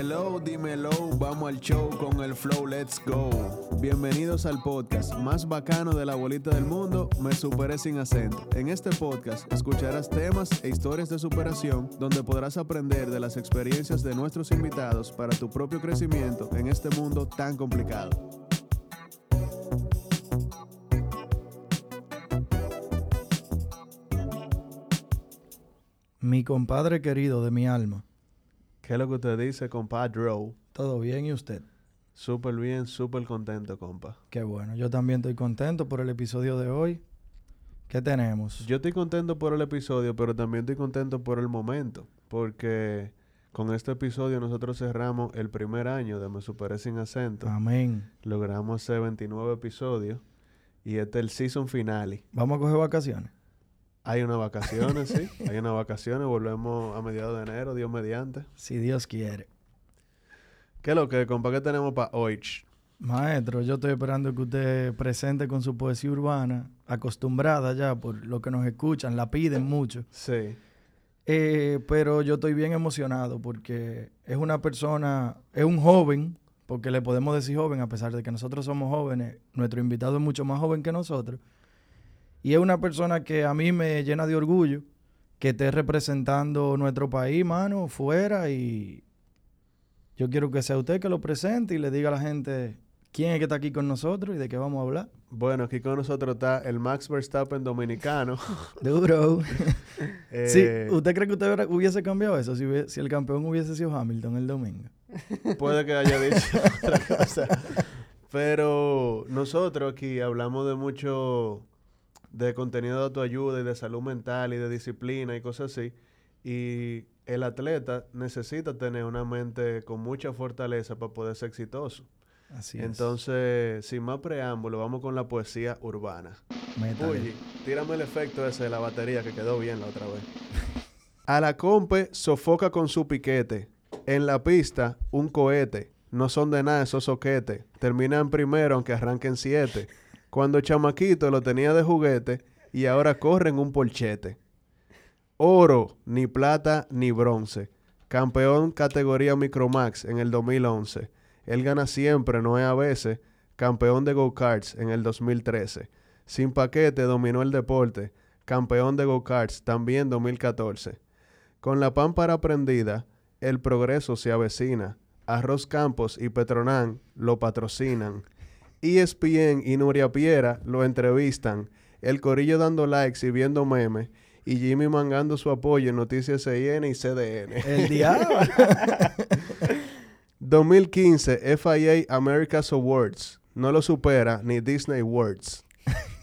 Hello, dímelo, vamos al show con el flow, let's go. Bienvenidos al podcast más bacano de la bolita del mundo, Me Superé Sin Acento. En este podcast escucharás temas e historias de superación donde podrás aprender de las experiencias de nuestros invitados para tu propio crecimiento en este mundo tan complicado. Mi compadre querido de mi alma. ¿Qué es lo que usted dice, compadre? ¿Todo bien y usted? Súper bien, súper contento, compa. Qué bueno. Yo también estoy contento por el episodio de hoy. ¿Qué tenemos? Yo estoy contento por el episodio, pero también estoy contento por el momento. Porque con este episodio nosotros cerramos el primer año de Me Superé Sin Acento. Amén. Logramos hacer 29 episodios. Y este es el season finale. ¿Vamos a coger vacaciones? Hay unas vacaciones, sí. Hay unas vacaciones. Volvemos a mediados de enero, Dios mediante. Si Dios quiere. ¿Qué es lo que, compa, qué tenemos para hoy? Maestro, yo estoy esperando que usted presente con su poesía urbana, acostumbrada ya por lo que nos escuchan, la piden mucho. Sí. Eh, pero yo estoy bien emocionado porque es una persona, es un joven, porque le podemos decir joven a pesar de que nosotros somos jóvenes, nuestro invitado es mucho más joven que nosotros. Y es una persona que a mí me llena de orgullo que esté representando nuestro país, mano, fuera. Y yo quiero que sea usted que lo presente y le diga a la gente quién es que está aquí con nosotros y de qué vamos a hablar. Bueno, aquí con nosotros está el Max Verstappen dominicano. Duro. sí, ¿Usted cree que usted hubiese cambiado eso si, si el campeón hubiese sido Hamilton el domingo? Puede que haya dicho otra cosa. Pero nosotros aquí hablamos de mucho de contenido de autoayuda y de salud mental y de disciplina y cosas así. Y el atleta necesita tener una mente con mucha fortaleza para poder ser exitoso. Así es. Entonces, sin más preámbulo, vamos con la poesía urbana. Uy, tírame el efecto ese de la batería que quedó bien la otra vez. A la compe sofoca con su piquete. En la pista, un cohete. No son de nada esos soquetes. Terminan primero aunque arranquen siete. Cuando chamaquito lo tenía de juguete y ahora corre en un polchete. Oro, ni plata ni bronce. Campeón categoría Micromax en el 2011. Él gana siempre, no es a veces. Campeón de go-karts en el 2013. Sin paquete dominó el deporte. Campeón de go-karts también 2014. Con la pámpara prendida, el progreso se avecina. Arroz Campos y Petronán lo patrocinan. ESPN y Nuria Piera lo entrevistan, el Corillo dando likes y viendo memes, y Jimmy mangando su apoyo en Noticias CIN y CDN. El diablo. 2015 FIA America's Awards. No lo supera ni Disney Words.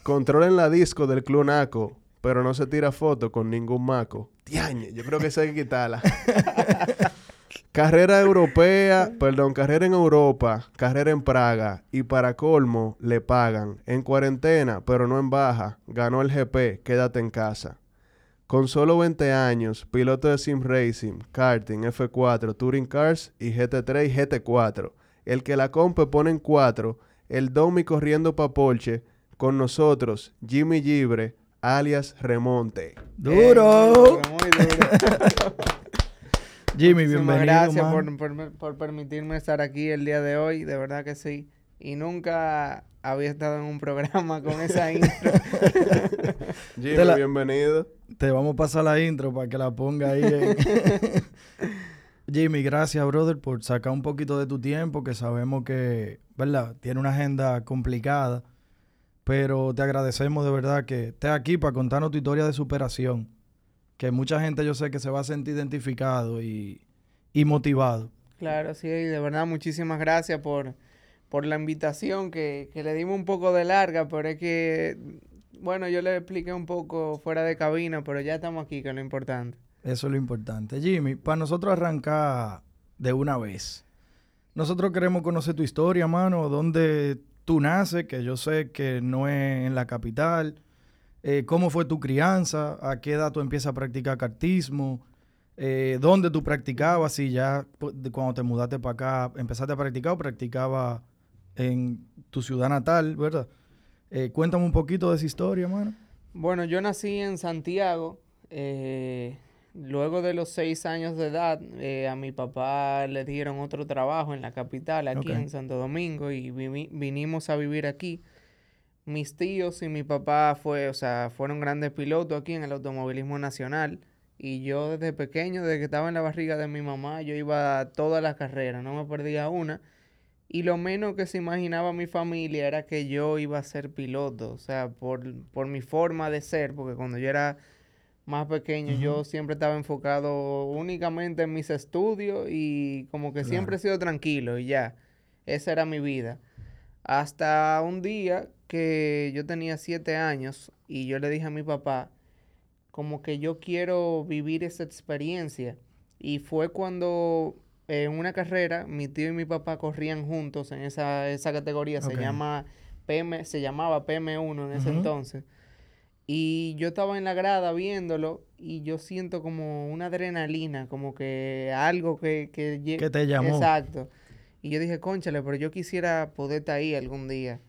Controlen la disco del Club Naco, pero no se tira foto con ningún maco. Tiañe, yo creo que eso hay que quitarla. Carrera europea, perdón, carrera en Europa, carrera en Praga y para colmo le pagan. En cuarentena, pero no en baja, ganó el GP, quédate en casa. Con solo 20 años, piloto de sim racing, karting, F4, touring cars y GT3 y GT4. El que la compe pone en 4, el Domi corriendo pa' Porsche, con nosotros, Jimmy Libre, alias Remonte. ¡Duro! muy duro. Jimmy, bienvenido. Gracias por, permitirme estar aquí el día de hoy, de verdad que sí. Y nunca había estado en un programa con esa intro. Jimmy, bienvenido. Te vamos a pasar la intro para que la ponga ahí. Jimmy, gracias, brother, por sacar un poquito de tu tiempo, que sabemos que, ¿verdad? Tiene una agenda complicada, pero te agradecemos de verdad que estés aquí para contarnos tu historia de superación que mucha gente yo sé que se va a sentir identificado y, motivado. Claro, sí, de verdad muchísimas gracias por, por la invitación que, le dimos un poco de larga, pero es que, bueno, yo le expliqué un poco fuera de cabina, pero ya estamos aquí, que es lo importante. Eso es lo importante. Jimmy, para nosotros arrancar de una vez, nosotros queremos conocer tu historia, mano, dónde tú naces, que yo sé que no es en la capital, eh, cómo fue tu crianza, a qué edad tú empiezas a practicar cartismo, eh, dónde tú practicabas, si ya cuando te mudaste para acá empezaste a practicar o practicaba en tu ciudad natal, ¿verdad? Eh, cuéntame un poquito de esa historia, mano. Bueno, yo nací en Santiago, luego de los seis años de edad, eh, a mi papá le dieron otro trabajo en la capital, aquí en Santo Domingo, y vinimos a vivir aquí. Mis tíos y mi papá fue, o sea, fueron grandes pilotos aquí en el automovilismo nacional. Y yo desde pequeño, desde que estaba en la barriga de mi mamá, yo iba a todas las carreras, no me perdía una. Y lo menos que se imaginaba mi familia era que yo iba a ser piloto, o sea, por, por mi forma de ser, porque cuando yo era más pequeño yo siempre estaba enfocado únicamente en mis estudios y como que siempre he sido tranquilo y ya, esa era mi vida. Hasta un día que yo tenía siete años y yo le dije a mi papá, como que yo quiero vivir esa experiencia. Y fue cuando en una carrera, mi tío y mi papá corrían juntos en esa, esa categoría, se llama PM, se llamaba PM1 en ese entonces. Y yo estaba en la grada viéndolo y yo siento como una adrenalina, como que algo que... Que, que te llamó. Exacto. Y yo dije, conchale, pero yo quisiera poder estar ahí algún día.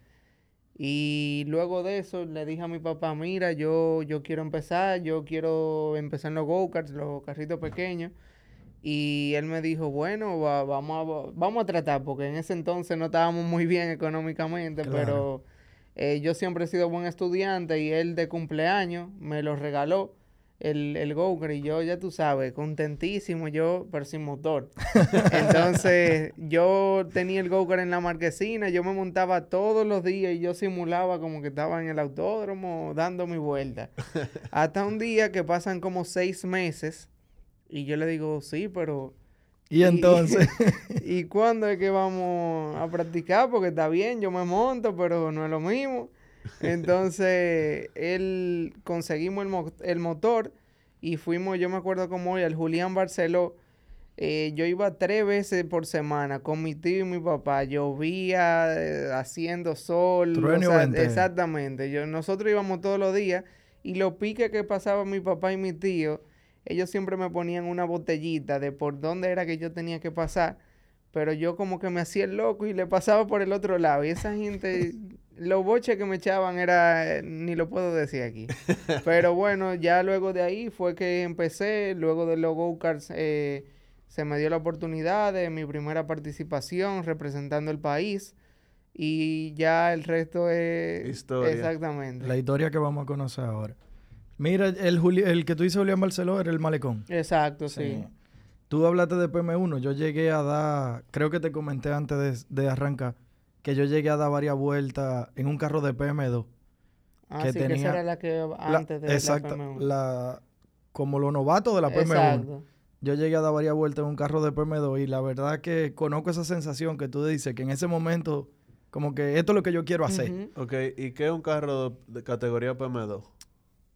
Y luego de eso le dije a mi papá, mira, yo, yo quiero empezar, yo quiero empezar en los go-karts, los carritos pequeños. Y él me dijo, bueno, vamos, a, vamos a tratar, porque en ese entonces no estábamos muy bien económicamente, pero eh, yo siempre he sido buen estudiante y él de cumpleaños me lo regaló el, el go y yo, ya tú sabes, contentísimo yo, pero sin motor. Entonces, yo tenía el go en la marquesina, yo me montaba todos los días y yo simulaba como que estaba en el autódromo dando mi vuelta. Hasta un día que pasan como seis meses y yo le digo, sí, pero... ¿Y entonces? ¿Y cuándo es que vamos a practicar? Porque está bien, yo me monto, pero no es lo mismo. Entonces, él conseguimos el, motor y fuimos, yo me acuerdo como hoy, al Julián Barceló. Eh, yo iba tres veces por semana con mi tío y mi papá. Llovía, eh, haciendo sol. exactamente. Yo, nosotros íbamos todos los días y los piques que pasaba mi papá y mi tío ellos siempre me ponían una botellita de por dónde era que yo tenía que pasar, pero yo como que me hacía el loco y le pasaba por el otro lado. Y esa gente, los boches que me echaban era, eh, ni lo puedo decir aquí. Pero bueno, ya luego de ahí fue que empecé, luego de los go-karts eh, se me dio la oportunidad de mi primera participación representando el país. Y ya el resto es... Historia. Exactamente. La historia que vamos a conocer ahora. Mira, el, el que tú dices Julián Barceló era el malecón. Exacto, sí. Tú hablaste de PM1. Yo llegué a dar, creo que te comenté antes de, arrancar, que yo llegué a dar varias vueltas en un carro de PM2. Ah, que sí, tenía, que esa era la que antes de exacto, la PM1. La, como los novatos de la PM1. Exacto. Yo llegué a dar varias vueltas en un carro de PM2 y la verdad que conozco esa sensación que tú dices, que en ese momento, como que esto es lo que yo quiero hacer. Ok, ¿y qué es un carro de categoría PM2?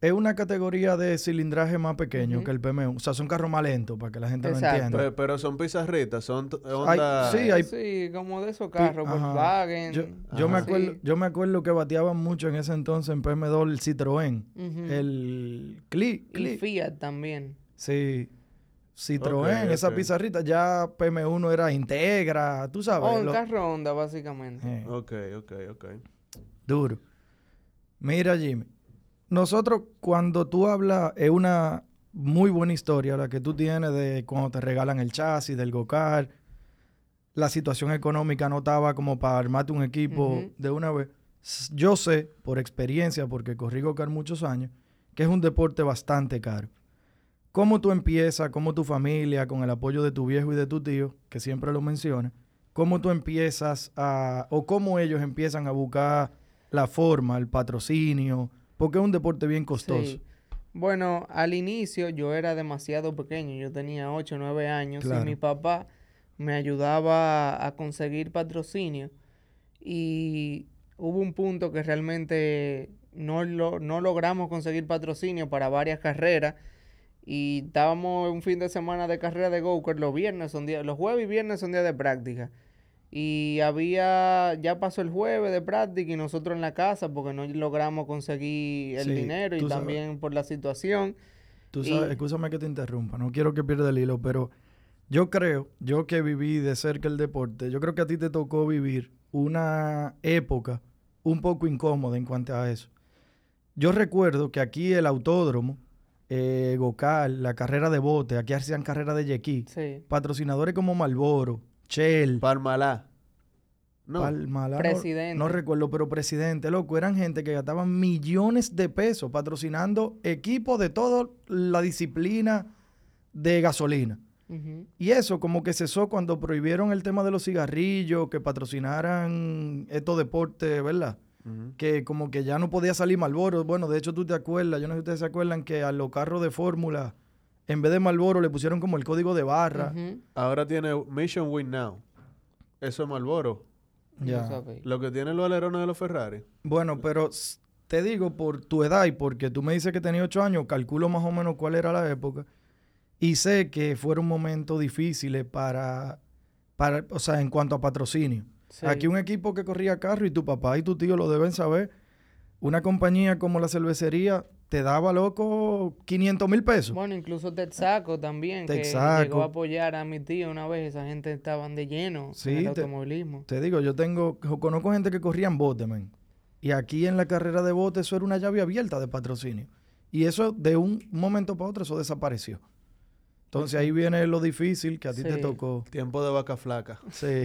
Es una categoría de cilindraje más pequeño que el PM1. O sea, son carros más lentos para que la gente lo entienda. Pero, son pizarritas, son sí, hay... sí, como de esos carros, Volkswagen. Yo, yo me acuerdo, yo me acuerdo que bateaban mucho en ese entonces en PM2 el Citroën, el Click, Y Fiat también. Sí. Citroën, esa pizarrita, ya PM1 era Integra, tú sabes. Oh, un carro Honda, básicamente. Eh. Ok, ok, ok. Duro. Mira, Jimmy, nosotros, cuando tú hablas, es una muy buena historia la que tú tienes de cuando te regalan el chasis, del GoCar. La situación económica no estaba como para armarte un equipo de una vez. Yo sé, por experiencia, porque corrí GoCar muchos años, que es un deporte bastante caro. ¿Cómo tú empiezas, cómo tu familia, con el apoyo de tu viejo y de tu tío, que siempre lo menciona, cómo tú empiezas a, o cómo ellos empiezan a buscar la forma, el patrocinio, porque es un deporte bien costoso. Bueno, al inicio yo era demasiado pequeño, yo tenía 8 o 9 años y mi papá me ayudaba a conseguir patrocinio y hubo un punto que realmente no, no logramos conseguir patrocinio para varias carreras y estábamos un fin de semana de carrera de go-kart, los viernes son días, los jueves y viernes son días de práctica. Y había, ya pasó el jueves de práctica y nosotros en la casa porque no logramos conseguir el dinero y también por la situación. Tú sabes, escúchame que te interrumpa, no quiero que pierda el hilo, pero yo creo, yo que viví de cerca el deporte, yo creo que a ti te tocó vivir una época un poco incómoda en cuanto a eso. Yo recuerdo que aquí el autódromo eh, Gocal, la carrera de bote, aquí hacían carrera de yequí. Patrocinadores como Malboro, Shell. Palmalá. No. Palmalá. Presidente. No, recuerdo, pero presidente, loco, eran gente que gastaban millones de pesos patrocinando equipos de toda la disciplina de gasolina. Y eso como que cesó cuando prohibieron el tema de los cigarrillos, que patrocinaran estos deportes, ¿verdad? Que como que ya no podía salir Malboro. Bueno, de hecho tú te acuerdas, yo no sé si ustedes se acuerdan que a los carros de fórmula, en vez de Malboro, le pusieron como el código de barra. Ahora tiene Mission Win Now. Eso es Malboro. Ya. Lo que tienen los alerones de los Ferrari. Bueno, pero te digo por tu edad y porque tú me dices que tenía ocho años, calculo más o menos cuál era la época. Y sé que fueron momentos difíciles para, para, o sea, en cuanto a patrocinio. Aquí un equipo que corría carro y tu papá y tu tío lo deben saber. Una compañía como la cervecería te daba, loco, 500 mil pesos. Bueno, incluso Texaco también, que llegó a apoyar a mi tío una vez. Esa gente estaban de lleno en el automovilismo. Te digo, yo tengo, conozco gente que corría en bote, man. Y aquí en la carrera de bote eso era una llave abierta de patrocinio. Y eso de un momento para otro, eso desapareció. Entonces ahí viene lo difícil que a ti te tocó. Tiempo de vaca flaca. Sí.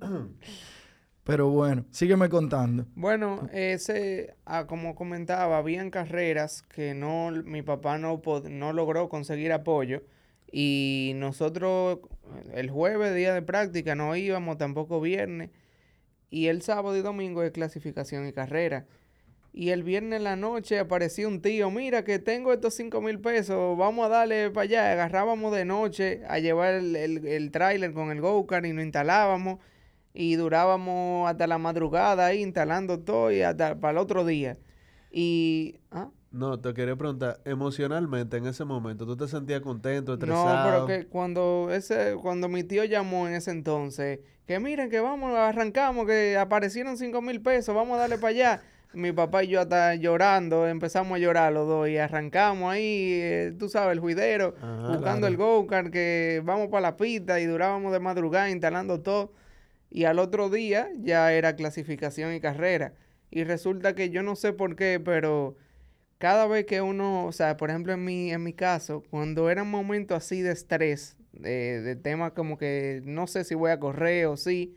Pero bueno, sígueme contando. Bueno, ese, ah, como comentaba, habían carreras que no, mi papá no, no logró conseguir apoyo. Y nosotros, el jueves, día de práctica, no íbamos, tampoco viernes. Y el sábado y domingo de clasificación y carrera. Y el viernes en la noche apareció un tío, mira que tengo estos 5 mil pesos, vamos a darle para allá. Agarrábamos de noche a llevar el, el, tráiler con el go-kart y nos instalábamos. Y durábamos hasta la madrugada ahí instalando todo y hasta para el otro día. Y... ¿ah? No, te quería preguntar, emocionalmente en ese momento, ¿tú te sentías contento, estresado? No, pero que cuando ese, cuando mi tío llamó en ese entonces, que miren que vamos, arrancamos, que aparecieron 5 mil pesos, vamos a darle para allá mi papá y yo hasta llorando, empezamos a llorar los dos y arrancamos ahí, eh, tú sabes, el juidero, buscando el go-kart, que vamos para la pista y durábamos de madrugada instalando todo. Y al otro día ya era clasificación y carrera. Y resulta que yo no sé por qué, pero cada vez que uno, o sea, por ejemplo en mi, en mi caso, cuando era un momento así de estrés, de, de temas como que no sé si voy a correr o sí,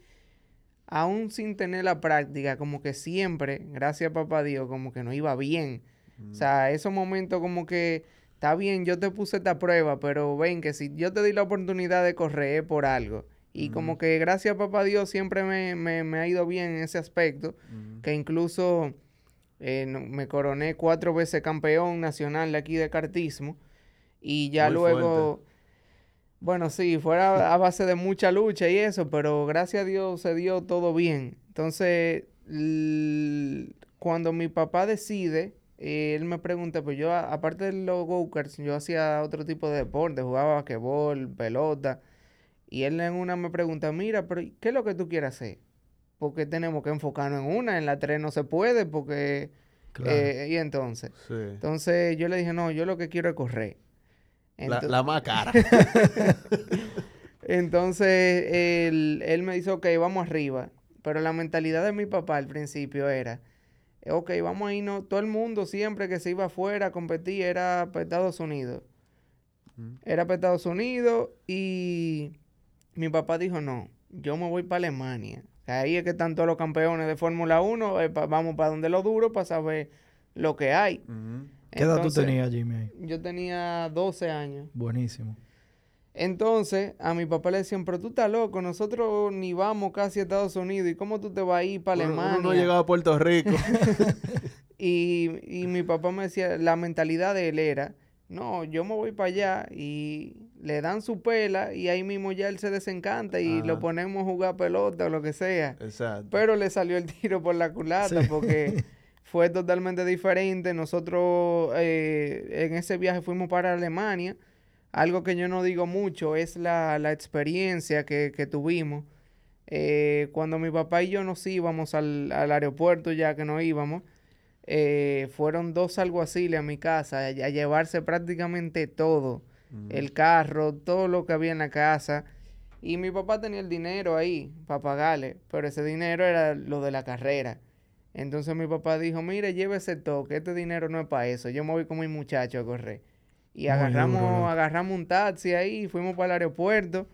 aún sin tener la práctica, como que siempre, gracias a papá Dios, como que no iba bien. O sea, esos momentos como que, está bien, yo te puse esta prueba, pero ven que si yo te di la oportunidad de correr por algo. Y como que gracias a papá Dios siempre me, me, ha ido bien en ese aspecto, que incluso eh, me coroné cuatro veces campeón nacional de aquí de cartismo. Y ya luego... Bueno, sí, fuera a base de mucha lucha y eso, pero gracias a Dios se dio todo bien. Entonces, cuando mi papá decide, él me pregunta, pues yo, aparte de los go-karts, yo hacía otro tipo de deporte, jugaba basquetbol, pelota. Y él en una me pregunta, mira, pero ¿qué es lo que tú quieres hacer? Porque tenemos que enfocarnos en una, en la tres no se puede, porque... Eh, y entonces, entonces yo le dije, no, yo lo que quiero es correr la, más cara. Entonces, él, me dice, ok, vamos arriba. Pero la mentalidad de mi papá al principio era, ok, vamos a irnos. Todo el mundo siempre que se iba afuera a competir era para Estados Unidos. Era para Estados Unidos y mi papá dijo, no, yo me voy para Alemania. Ahí es que están todos los campeones de Fórmula 1. Eh, vamos para donde lo duro para saber lo que hay. ¿Qué edad tú tenías, Jimmy? Yo tenía 12 años. Buenísimo. Entonces, a mi papá le decían, pero tú estás loco, nosotros ni vamos casi a Estados Unidos, ¿y cómo tú te vas a ir para Alemania? no llegaba a Puerto Rico. y, y mi papá me decía, la mentalidad de él era, no, yo me voy para allá y le dan su pela y ahí mismo ya él se desencanta y lo ponemos a jugar pelota o lo que sea. Exacto. Pero le salió el tiro por la culata porque fue totalmente diferente. Nosotros eh, en ese viaje fuimos para Alemania. Algo que yo no digo mucho es la, experiencia que, tuvimos. Eh, cuando mi papá y yo nos íbamos al, aeropuerto ya que nos íbamos, eh, fueron dos alguaciles a mi casa a, llevarse prácticamente todo. El carro, todo lo que había en la casa. Y mi papá tenía el dinero ahí para pagarle, pero ese dinero era lo de la carrera. Entonces mi papá dijo, mire, llévese todo, que este dinero no es para eso. Yo me voy con mi muchacho a correr. Y agarramos, agarramos un taxi ahí, fuimos para el aeropuerto.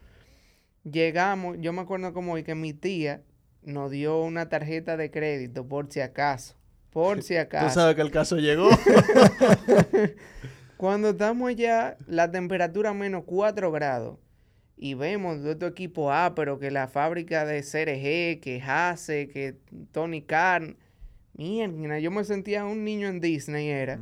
Llegamos, yo me acuerdo como hoy que mi tía nos dio una tarjeta de crédito por si acaso. Por si acaso. Tú sabes que el caso llegó. Cuando estamos allá, la temperatura menos 4 grados. Y vemos de otro equipo A, pero que la fábrica de CRG, que Hase, que Tony Khan. Mierda, yo me sentía un niño en Disney, era.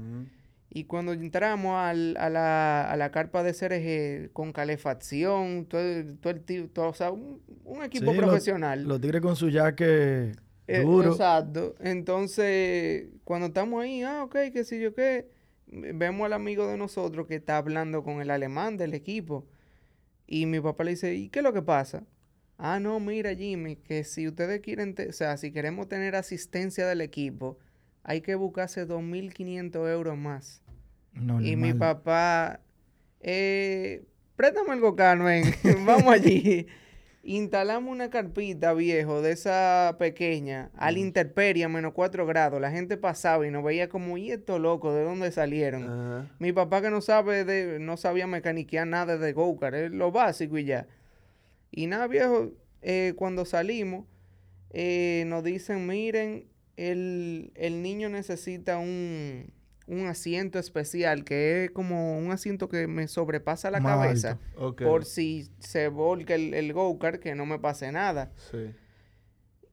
Y cuando entramos al, a, la, a, la, carpa de CRG con calefacción, todo, todo el todo, o sea, un, equipo profesional. Los, tigres con su jaque eh, duro. exacto. Entonces, cuando estamos ahí, ah, ok, qué sé yo qué, vemos al amigo de nosotros que está hablando con el alemán del equipo. Y mi papá le dice, ¿y qué es lo que pasa? Ah, no, mira, Jimmy, que si ustedes quieren, o sea, si queremos tener asistencia del equipo, hay que buscarse 2.500 euros más. y mi papá, eh, préstame el Carmen, vamos allí. Instalamos una carpita, viejo, de esa pequeña, al interperia, menos 4 grados. La gente pasaba y nos veía como, ¿y esto loco? ¿De dónde salieron? Mi papá que no sabe de, no sabía mecaniquear nada de go-kart, es lo básico y ya. Y nada, viejo, eh, cuando salimos, eh, nos dicen, miren, el, el niño necesita un, un, asiento especial, que es como un asiento que me sobrepasa la cabeza, por si se volca el, el go-kart, que no me pase nada. Sí.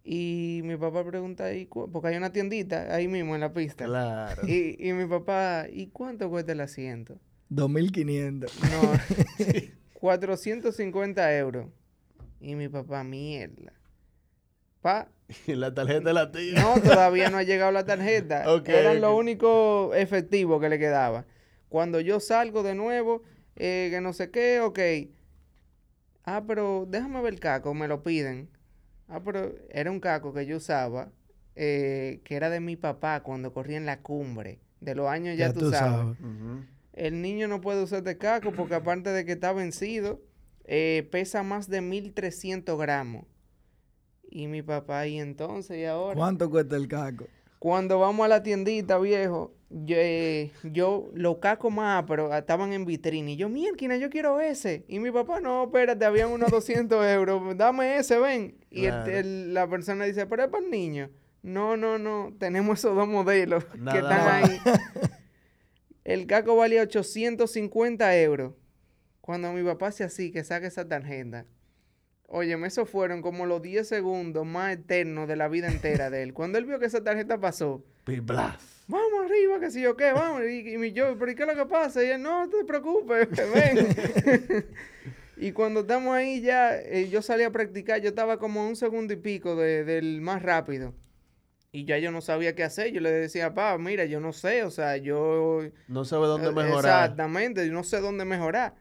Y mi papá pregunta ahí, porque hay una tiendita ahí mismo en la pista. Claro. Y, y mi papá, ¿y cuánto cuesta el asiento? 2.500. No, 450 euros. Y mi papá, mierda. Pa, ¿Y la tarjeta de la tía? No, todavía no ha llegado la tarjeta. Era lo único efectivo que le quedaba. Cuando yo salgo de nuevo, eh, que no sé qué, ok. Ah, pero déjame ver el caco, me lo piden. Ah, pero era un caco que yo usaba, eh, que era de mi papá cuando corría en la cumbre. De los años ya, tú, sabes. El niño no puede usar este caco porque aparte de que está vencido, eh, pesa más de 1300 gramos. Y mi papá, y entonces, ¿y ahora? ¿Cuánto cuesta el caco? Cuando vamos a la tiendita, viejo, yo, eh, yo los cacos más, pero estaban en vitrina. Y yo, mierda, yo quiero ese. Y mi papá, no, espérate, habían unos 200 euros. Dame ese, ven. Y la persona dice, pero es para el niño. No, no, no. Tenemos esos dos modelos que están ahí. el caco valía 850 euros. Cuando mi papá hace así, que saque esa tarjeta. Óyeme, esos fueron como los 10 segundos más eternos de la vida entera de él. Cuando él vio que esa tarjeta pasó. Vamos arriba, que si yo qué, vamos. Y, y yo, pero ¿y qué es lo que pasa? Y él, no, te preocupes, ven. y cuando estamos ahí ya, eh, yo salí a practicar, yo estaba como un segundo y pico del más rápido. Y ya yo no sabía qué hacer. Yo le decía, pa, mira, yo no sé, o sea, yo... No sabe dónde eh, mejorar. Exactamente, yo no sé dónde mejorar.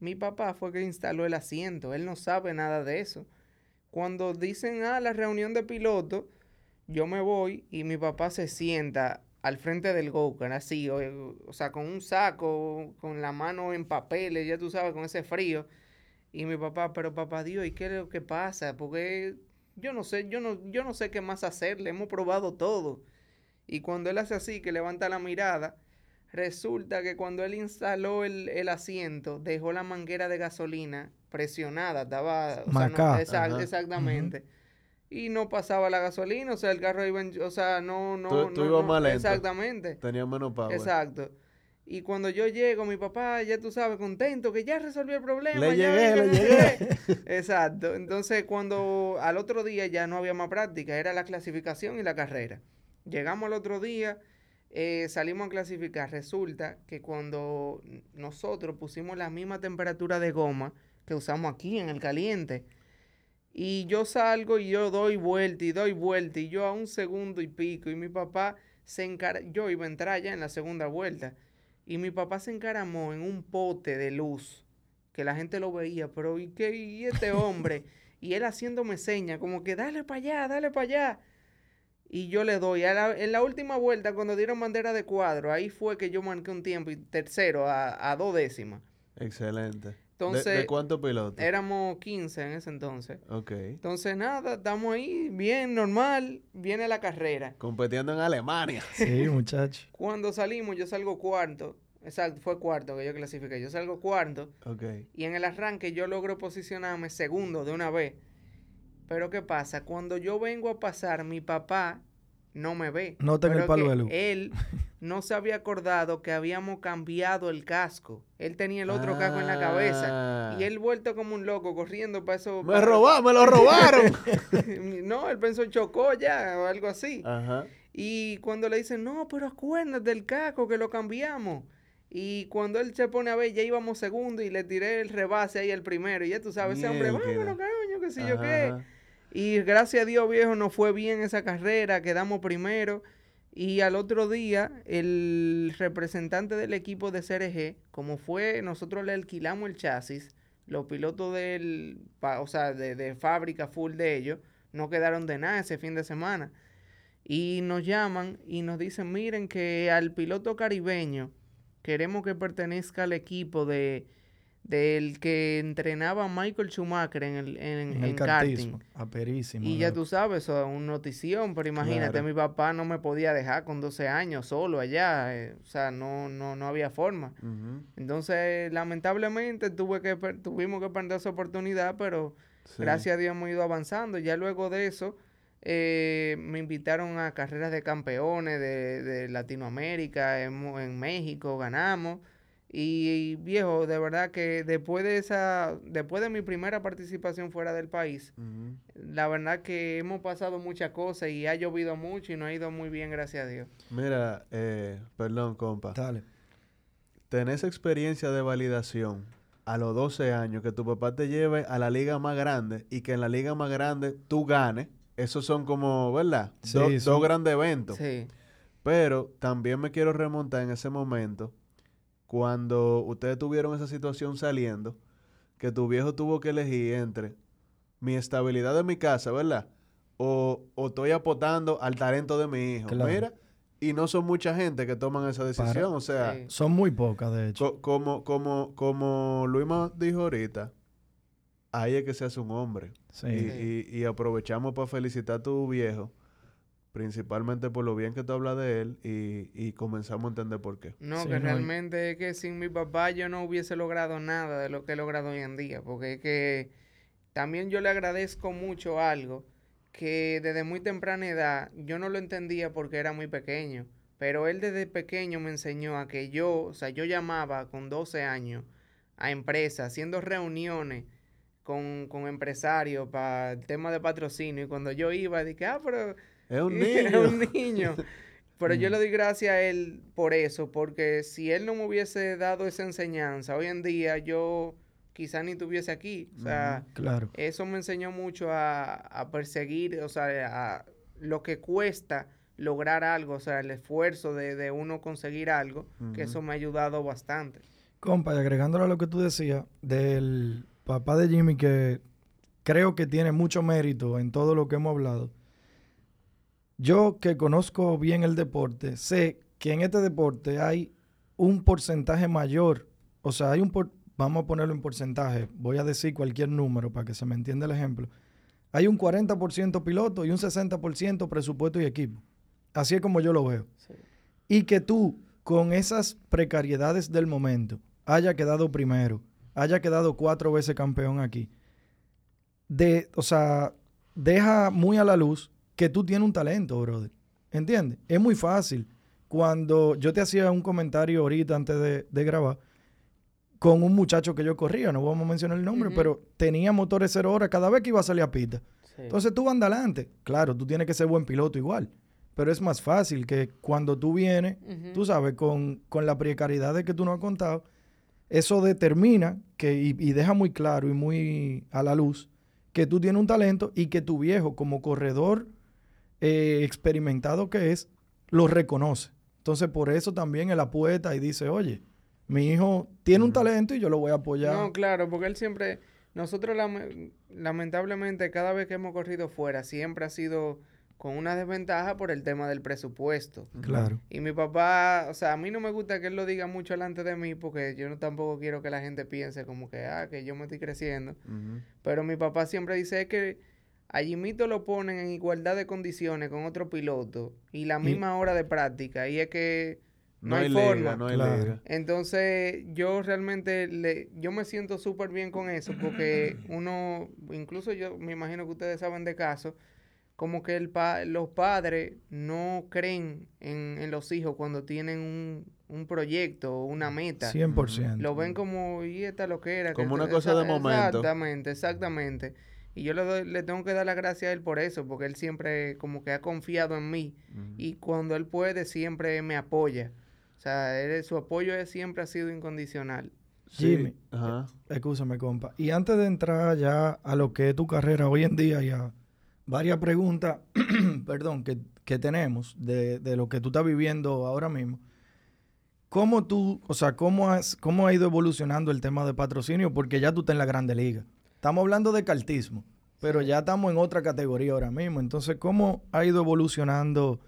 Mi papá fue que instaló el asiento. Él no sabe nada de eso. Cuando dicen, ah, la reunión de pilotos, yo me voy y mi papá se sienta al frente del go así, o, sea, con un saco, con la mano en papeles, ya tú sabes, con ese frío. Y mi papá, pero papá Dios, ¿y qué es lo que pasa? Porque yo no sé, yo no, yo no sé qué más hacerle, hemos probado todo. Y cuando él hace así, que levanta la mirada, Resulta que cuando él instaló el, asiento, dejó la manguera de gasolina presionada, estaba... exactamente. Y no pasaba la gasolina, o sea, el carro iba en, O sea, no... no, tú, no, mal Exactamente. Tenía menos power. Exacto. Y cuando yo llego, mi papá, ya tú sabes, contento, que ya resolvió el problema. Le llegué, le llegué. Exacto. Entonces, cuando al otro día ya no había más práctica, era la clasificación y la carrera. Llegamos al otro día eh, salimos a clasificar. Resulta que cuando nosotros pusimos la misma temperatura de goma que usamos aquí en el caliente, y yo salgo y yo doy vuelta y doy vuelta, y yo a un segundo y pico, y mi papá se encara, yo iba a entrar ya en la segunda vuelta, y mi papá se encaramó en un pote de luz, que la gente lo veía, pero ¿y qué? ¿Y este hombre? y él haciéndome señas, como que dale para allá, dale para allá y yo le doy. en la última vuelta, cuando dieron bandera de cuadro, ahí fue que yo marqué un tiempo y tercero a, dos décimas. Excelente. Entonces, ¿De, cuántos pilotos? Éramos 15 en ese entonces. Ok. Entonces, nada, estamos ahí, bien, normal, viene la carrera. Competiendo en Alemania. Sí, muchacho. Cuando salimos, yo salgo cuarto. Exacto, fue cuarto que yo clasifiqué. Yo salgo cuarto. Ok. Y en el arranque yo logro posicionarme segundo de una vez. Pero ¿qué pasa? Cuando yo vengo a pasar, mi papá no me ve. No tengo el palo de luz. Él no se había acordado que habíamos cambiado el casco. Él tenía el otro casco en la cabeza. Y ah. él vuelto como un loco corriendo para eso. Me robaron, me lo robaron. no, él pensó chocó ya o algo así. Ajá. Y cuando le dicen, no, pero acuérdate del casco que lo cambiamos. Y cuando él se pone a ver, ya íbamos segundo y le tiré el rebase ahí el primero. Y ya tú sabes, ese hombre, vámonos, cariño, que sé yo qué. Y gracias a Dios, viejo, nos fue bien esa carrera, quedamos primero. Y al otro día, el representante del equipo de CRG, como fue, nosotros le alquilamos el chasis, los pilotos del, o sea, de, de fábrica full de ellos, no quedaron de nada ese fin de semana. Y nos llaman y nos dicen, miren que al piloto caribeño queremos que pertenezca al equipo de del que entrenaba Michael Schumacher en el, en, en, karting. Aperísimo. Y ya tú sabes, eso es una notición, pero imagínate, mi papá no me podía dejar con 12 años solo allá, eh, o sea, no, no, no había forma. Entonces, lamentablemente, tuve que, tuvimos que perder esa oportunidad, pero gracias a Dios hemos ido avanzando. Ya luego de eso, eh, me invitaron a carreras de campeones de, de Latinoamérica, en, en México ganamos. Y, viejo, de verdad que después de esa, después de mi primera participación fuera del país, la verdad que hemos pasado muchas cosas y ha llovido mucho y no ha ido muy bien, gracias a Dios. Mira, eh, perdón, compa. Dale. Tenés experiencia de validación a los 12 años que tu papá te lleve a la liga más grande y que en la liga más grande tú ganes. Esos son como, ¿verdad? Dos grandes eventos. Sí. Pero también me quiero remontar en ese momento cuando ustedes tuvieron esa situación saliendo, que tu viejo tuvo que elegir entre mi estabilidad de mi casa, ¿verdad? O, estoy apostando al talento de mi hijo. Mira, y no son mucha gente que toman esa decisión, o sea... Son muy pocas, de hecho. como, como, como Luima dijo ahorita, ahí es que se hace un hombre. Sí. Y, y, aprovechamos para felicitar a tu viejo principalmente por lo bien que tú hablas de él y, comenzamos a entender por qué. No, que realmente es que sin mi papá yo no hubiese logrado nada de lo que he logrado hoy en día, porque es que también yo le agradezco mucho algo que desde muy temprana edad yo no lo entendía porque era muy pequeño, pero él desde pequeño me enseñó a que yo, o sea, yo llamaba con 12 años a empresas, haciendo reuniones con, con empresarios para el tema de patrocinio y cuando yo iba, dije, ah, pero es un niño. es un niño. Pero yo mm. le doy gracias a él por eso, porque si él no me hubiese dado esa enseñanza, hoy en día yo quizá ni estuviese aquí. O sea, claro. eso me enseñó mucho a, perseguir, o sea, a lo que cuesta lograr algo, o sea, el esfuerzo de, uno conseguir algo, que eso me ha ayudado bastante. Compa, y agregándolo a lo que tú decías, del papá de Jimmy, que creo que tiene mucho mérito en todo lo que hemos hablado yo que conozco bien el deporte, sé que en este deporte hay un porcentaje mayor, o sea, hay un, vamos a ponerlo en porcentaje, voy a decir cualquier número para que se me entienda el ejemplo. Hay un 40% piloto y un 60% presupuesto y equipo. Así es como yo lo veo. Y que tú, con esas precariedades del momento, haya quedado primero, haya quedado cuatro veces campeón aquí, de, o sea, deja muy a la luz que tú tienes un talento, brother. ¿Entiendes? Es muy fácil. Cuando yo te hacía un comentario ahorita antes de, grabar con un muchacho que yo corría, no vamos a mencionar el nombre, pero tenía motores cero horas cada vez que iba a salir a pista. Entonces tú vas adelante. Claro, tú tienes que ser buen piloto igual. Pero es más fácil que cuando tú vienes, tú sabes, con, la precariedad de que tú no has contado, eso determina que, y, y, deja muy claro y muy a la luz que tú tienes un talento y que tu viejo como corredor eh, experimentado que es, lo reconoce. Entonces, por eso también él apuesta y dice, oye, mi hijo tiene un talento y yo lo voy a apoyar. No, claro, porque él siempre, nosotros lamentablemente cada vez que hemos corrido fuera, siempre ha sido con una desventaja por el tema del presupuesto. Claro. Y mi papá, o sea, a mí no me gusta que él lo diga mucho delante de mí porque yo no tampoco quiero que la gente piense como que, ah, que yo me estoy creciendo. Pero mi papá siempre dice que allí mito lo ponen en igualdad de condiciones con otro piloto y la misma hora de práctica. Y es que no, hay, forma. no hay Entonces, yo realmente le, yo me siento súper bien con eso porque uno, incluso yo me imagino que ustedes saben de casos, como que el los padres no creen en, los hijos cuando tienen un, un proyecto o una meta. 100%. Lo ven como, y esta lo que era. Como una cosa de momento. Exactamente, exactamente. Y yo le, le tengo que dar las gracias a él por eso, porque él siempre como que ha confiado en mí. Y cuando él puede, siempre me apoya. O sea, su apoyo siempre ha sido incondicional. Jimmy, Ajá. escúchame, compa. Y antes de entrar ya a lo que es tu carrera hoy en día ya varias preguntas, perdón, que, tenemos de, lo que tú estás viviendo ahora mismo. ¿Cómo tú, o sea, cómo, has, cómo ha ido evolucionando el tema de patrocinio? Porque ya tú estás en la Grande Liga. Estamos hablando de cartismo, pero ya estamos en otra categoría ahora mismo. Entonces, ¿cómo ha ido evolucionando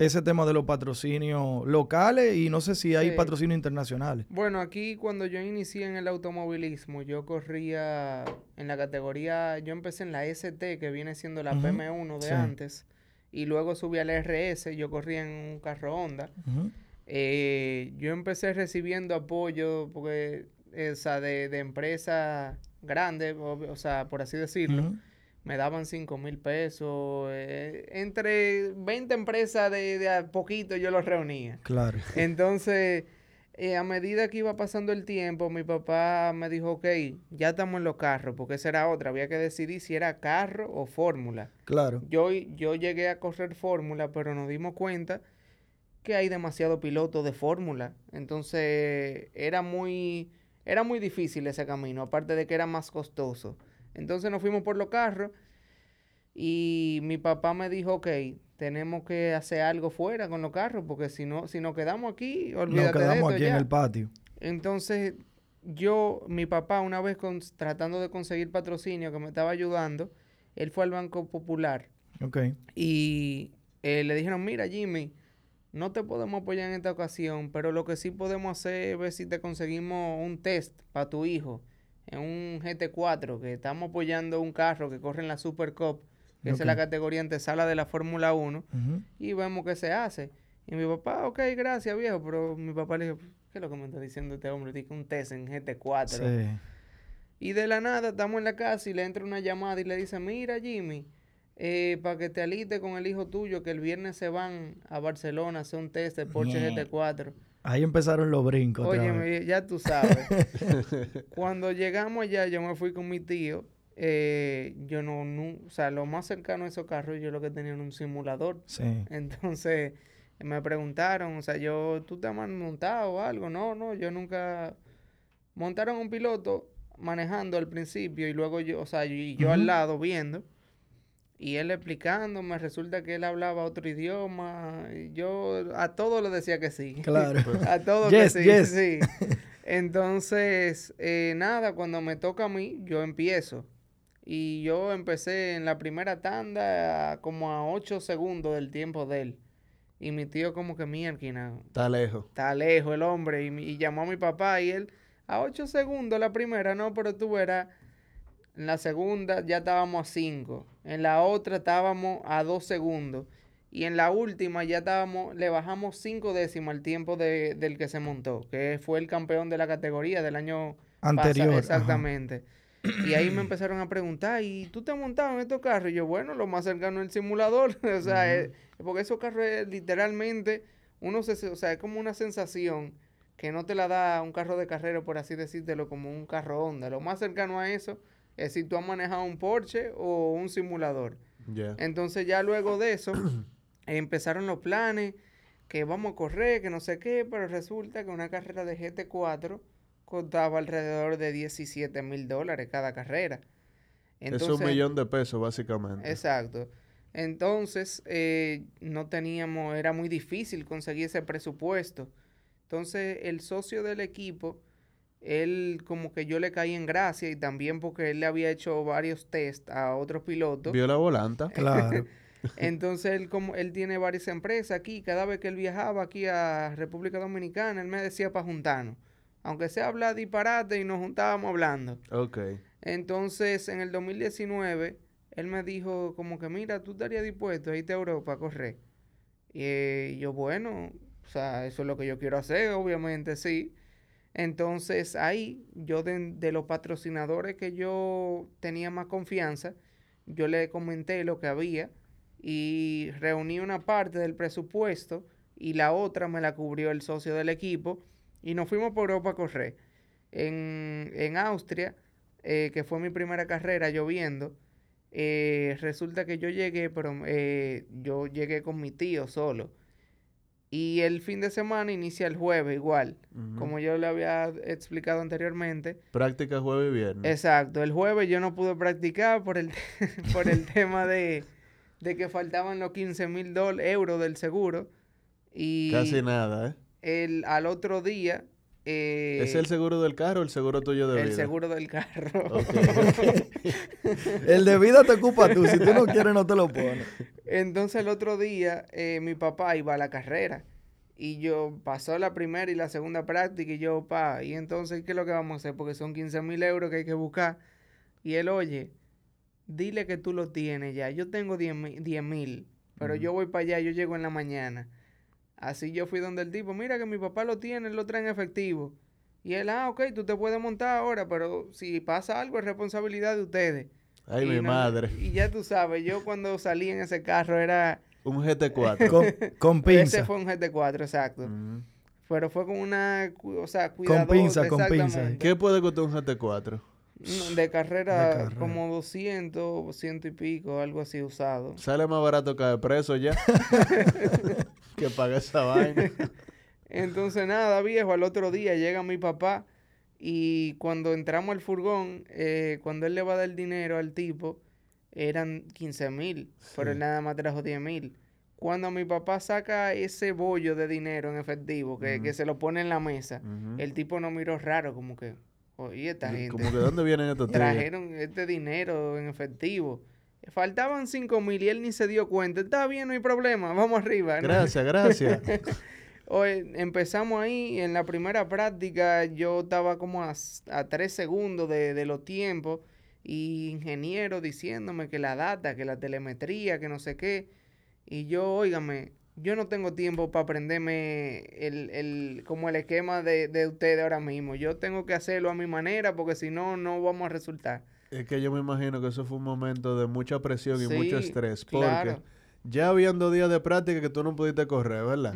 ese tema de los patrocinios locales y no sé si hay patrocinios internacionales. Bueno, aquí cuando yo inicié en el automovilismo, yo corría en la categoría, yo empecé en la ST, que viene siendo la PM1 de antes, y luego subí al RS, yo corría en un carro Honda. Eh, yo empecé recibiendo apoyo porque, esa de, de empresas grandes, o, sea, por así decirlo me daban 5 mil pesos. Eh, entre 20 empresas de, a poquito yo los reunía. Claro. Entonces, eh, a medida que iba pasando el tiempo, mi papá me dijo, ok, ya estamos en los carros, porque esa era otra. Había que decidir si era carro o fórmula. Claro. Yo, yo llegué a correr fórmula, pero nos dimos cuenta que hay demasiado piloto de fórmula. Entonces, era muy, era muy difícil ese camino, aparte de que era más costoso. Entonces nos fuimos por los carros y mi papá me dijo, ok, tenemos que hacer algo fuera con los carros porque si no, si nos quedamos aquí, olvídate nos quedamos aquí en el patio. Entonces yo, mi papá, una vez tratando de conseguir patrocinio que me estaba ayudando, él fue al Banco Popular. Ok. Y eh, le dijeron, mira Jimmy, no te podemos apoyar en esta ocasión, pero lo que sí podemos hacer es ver si te conseguimos un test para tu hijo en un GT4, que estamos apoyando un carro que corre en la Super Cup, que es la categoría antesala de la Fórmula 1, y vemos qué se hace. Y mi papá, ok, gracias viejo, pero mi papá le dijo, ¿qué es lo que me está diciendo este hombre? Dice un test en GT4. Y de la nada estamos en la casa y le entra una llamada y le dice, mira Jimmy, eh, para que te alites con el hijo tuyo, que el viernes se van a Barcelona a hacer un test de Porsche GT4. Ahí empezaron los brincos. Oye, ya tú sabes. Cuando llegamos allá, yo me fui con mi tío. Eh, yo no, o sea, lo más cercano a esos carros, yo lo que tenía era un simulador. Sí. Entonces, me preguntaron, o sea, yo, ¿tú te has montado o algo? No, no, yo nunca... Montaron un piloto manejando al principio y luego yo, o sea, y yo al lado viendo. Y él explicándome, resulta que él hablaba otro idioma. Y yo a todo le decía que sí. Claro. a todo que sí. sí. Entonces, eh, nada, cuando me toca a mí, yo empiezo. Y yo empecé en la primera tanda como a 8 segundos del tiempo de él. Y mi tío como que mierda. Está lejos. Está lejos el hombre. Y, y, llamó a mi papá y él, a 8 segundos la primera, no, pero tú verás en la segunda ya estábamos a 5. En la otra estábamos a 2 segundos. Y en la última ya estábamos, le bajamos 5 décimas al tiempo de, del que se montó, que fue el campeón de la categoría del año anterior. exactamente. Y ahí me empezaron a preguntar, ¿y tú te has montado en estos carros? Y yo, bueno, lo más cercano es el simulador. o sea, porque esos carros literalmente, uno se, o sea, es como una sensación que no te la da un carro de carrera, por así decírtelo, como un carro Honda. Lo más cercano a eso es si tú has manejado un Porsche o un simulador. Entonces ya luego de eso empezaron los planes, que vamos a correr, que no sé qué, pero resulta que una carrera de GT4 costaba alrededor de 17 mil dólares cada carrera. es un millón de pesos básicamente. Exacto. Entonces eh, no teníamos, era muy difícil conseguir ese presupuesto. Entonces el socio del equipo él como que yo le caí en gracia y también porque él le había hecho varios test a otros pilotos. Vio la volanta. Claro. Entonces él como él tiene varias empresas aquí, cada vez que él viajaba aquí a República Dominicana, él me decía para juntarnos. Aunque sea hablar disparate y nos juntábamos hablando. Ok. Entonces, en el 2019, él me dijo como que, mira, tú estarías dispuesto a irte a Europa a correr. Y eh, yo, bueno, o sea, eso es lo que yo quiero hacer, obviamente, sí. Entonces ahí yo de, los patrocinadores que yo tenía más confianza, yo le comenté lo que había y reuní una parte del presupuesto y la otra me la cubrió el socio del equipo y nos fuimos por Europa a correr. En, en Austria, eh, que fue mi primera carrera lloviendo, eh, resulta que yo llegué, pero eh, yo llegué con mi tío solo. Y el fin de semana inicia el jueves igual, como yo le había explicado anteriormente. Práctica jueves y viernes. Exacto, el jueves yo no pude practicar por el, por el tema de, que faltaban los 15 mil euros del seguro. Y Casi nada, ¿eh? El, al otro día eh, ¿Es el seguro del carro o el seguro tuyo de vida? El seguro del carro. el de vida te ocupa tú. Si tú no quieres, no te lo pones. Entonces, el otro día, eh, mi papá iba a la carrera. Y yo pasó la primera y la segunda práctica. Y yo, pa, y entonces, ¿qué es lo que vamos a hacer? Porque son 15 mil euros que hay que buscar. Y él, oye, dile que tú lo tienes ya. Yo tengo 10 mil. Pero yo voy para allá, yo llego en la mañana. Así yo fui donde el tipo, mira que mi papá lo tiene, él lo trae en efectivo. Y él, ah, ok, tú te puedes montar ahora, pero si pasa algo es responsabilidad de ustedes. Ay, mi madre. Y ya tú sabes, yo cuando salí en ese carro era... Un GT4. con, con pinza. Ese fue un GT4, exacto. Pero fue con una, o sea, cuidadosa. Con pinza, con pinza. ¿Qué puede costar un GT4? de, carrera, como 200, 100 y pico, algo así usado. Sale más barato que de preso ya. que paga esa vaina. Entonces, nada, viejo, al otro día llega mi papá y cuando entramos al furgón, eh, cuando él le va a dar el dinero al tipo, eran 15 mil, pero él nada más trajo 10 mil. Cuando mi papá saca ese bollo de dinero en efectivo, que, se lo pone en la mesa, el tipo no miró raro, como que, oye, esta gente. Como que, ¿dónde vienen estos Trajeron este dinero en efectivo. Faltaban 5 mil y él ni se dio cuenta. Está bien, no hay problema, vamos arriba. Gracias, gracias. Hoy empezamos ahí, en la primera práctica yo estaba como a, a tres segundos de, de, los tiempos y ingeniero diciéndome que la data, que la telemetría, que no sé qué. Y yo, óigame, yo no tengo tiempo para aprenderme el, el, como el esquema de, de ustedes ahora mismo. Yo tengo que hacerlo a mi manera porque si no, no vamos a resultar. Es que yo me imagino que eso fue un momento de mucha presión y mucho estrés. Porque ya habían dos días de práctica que tú no pudiste correr, ¿verdad?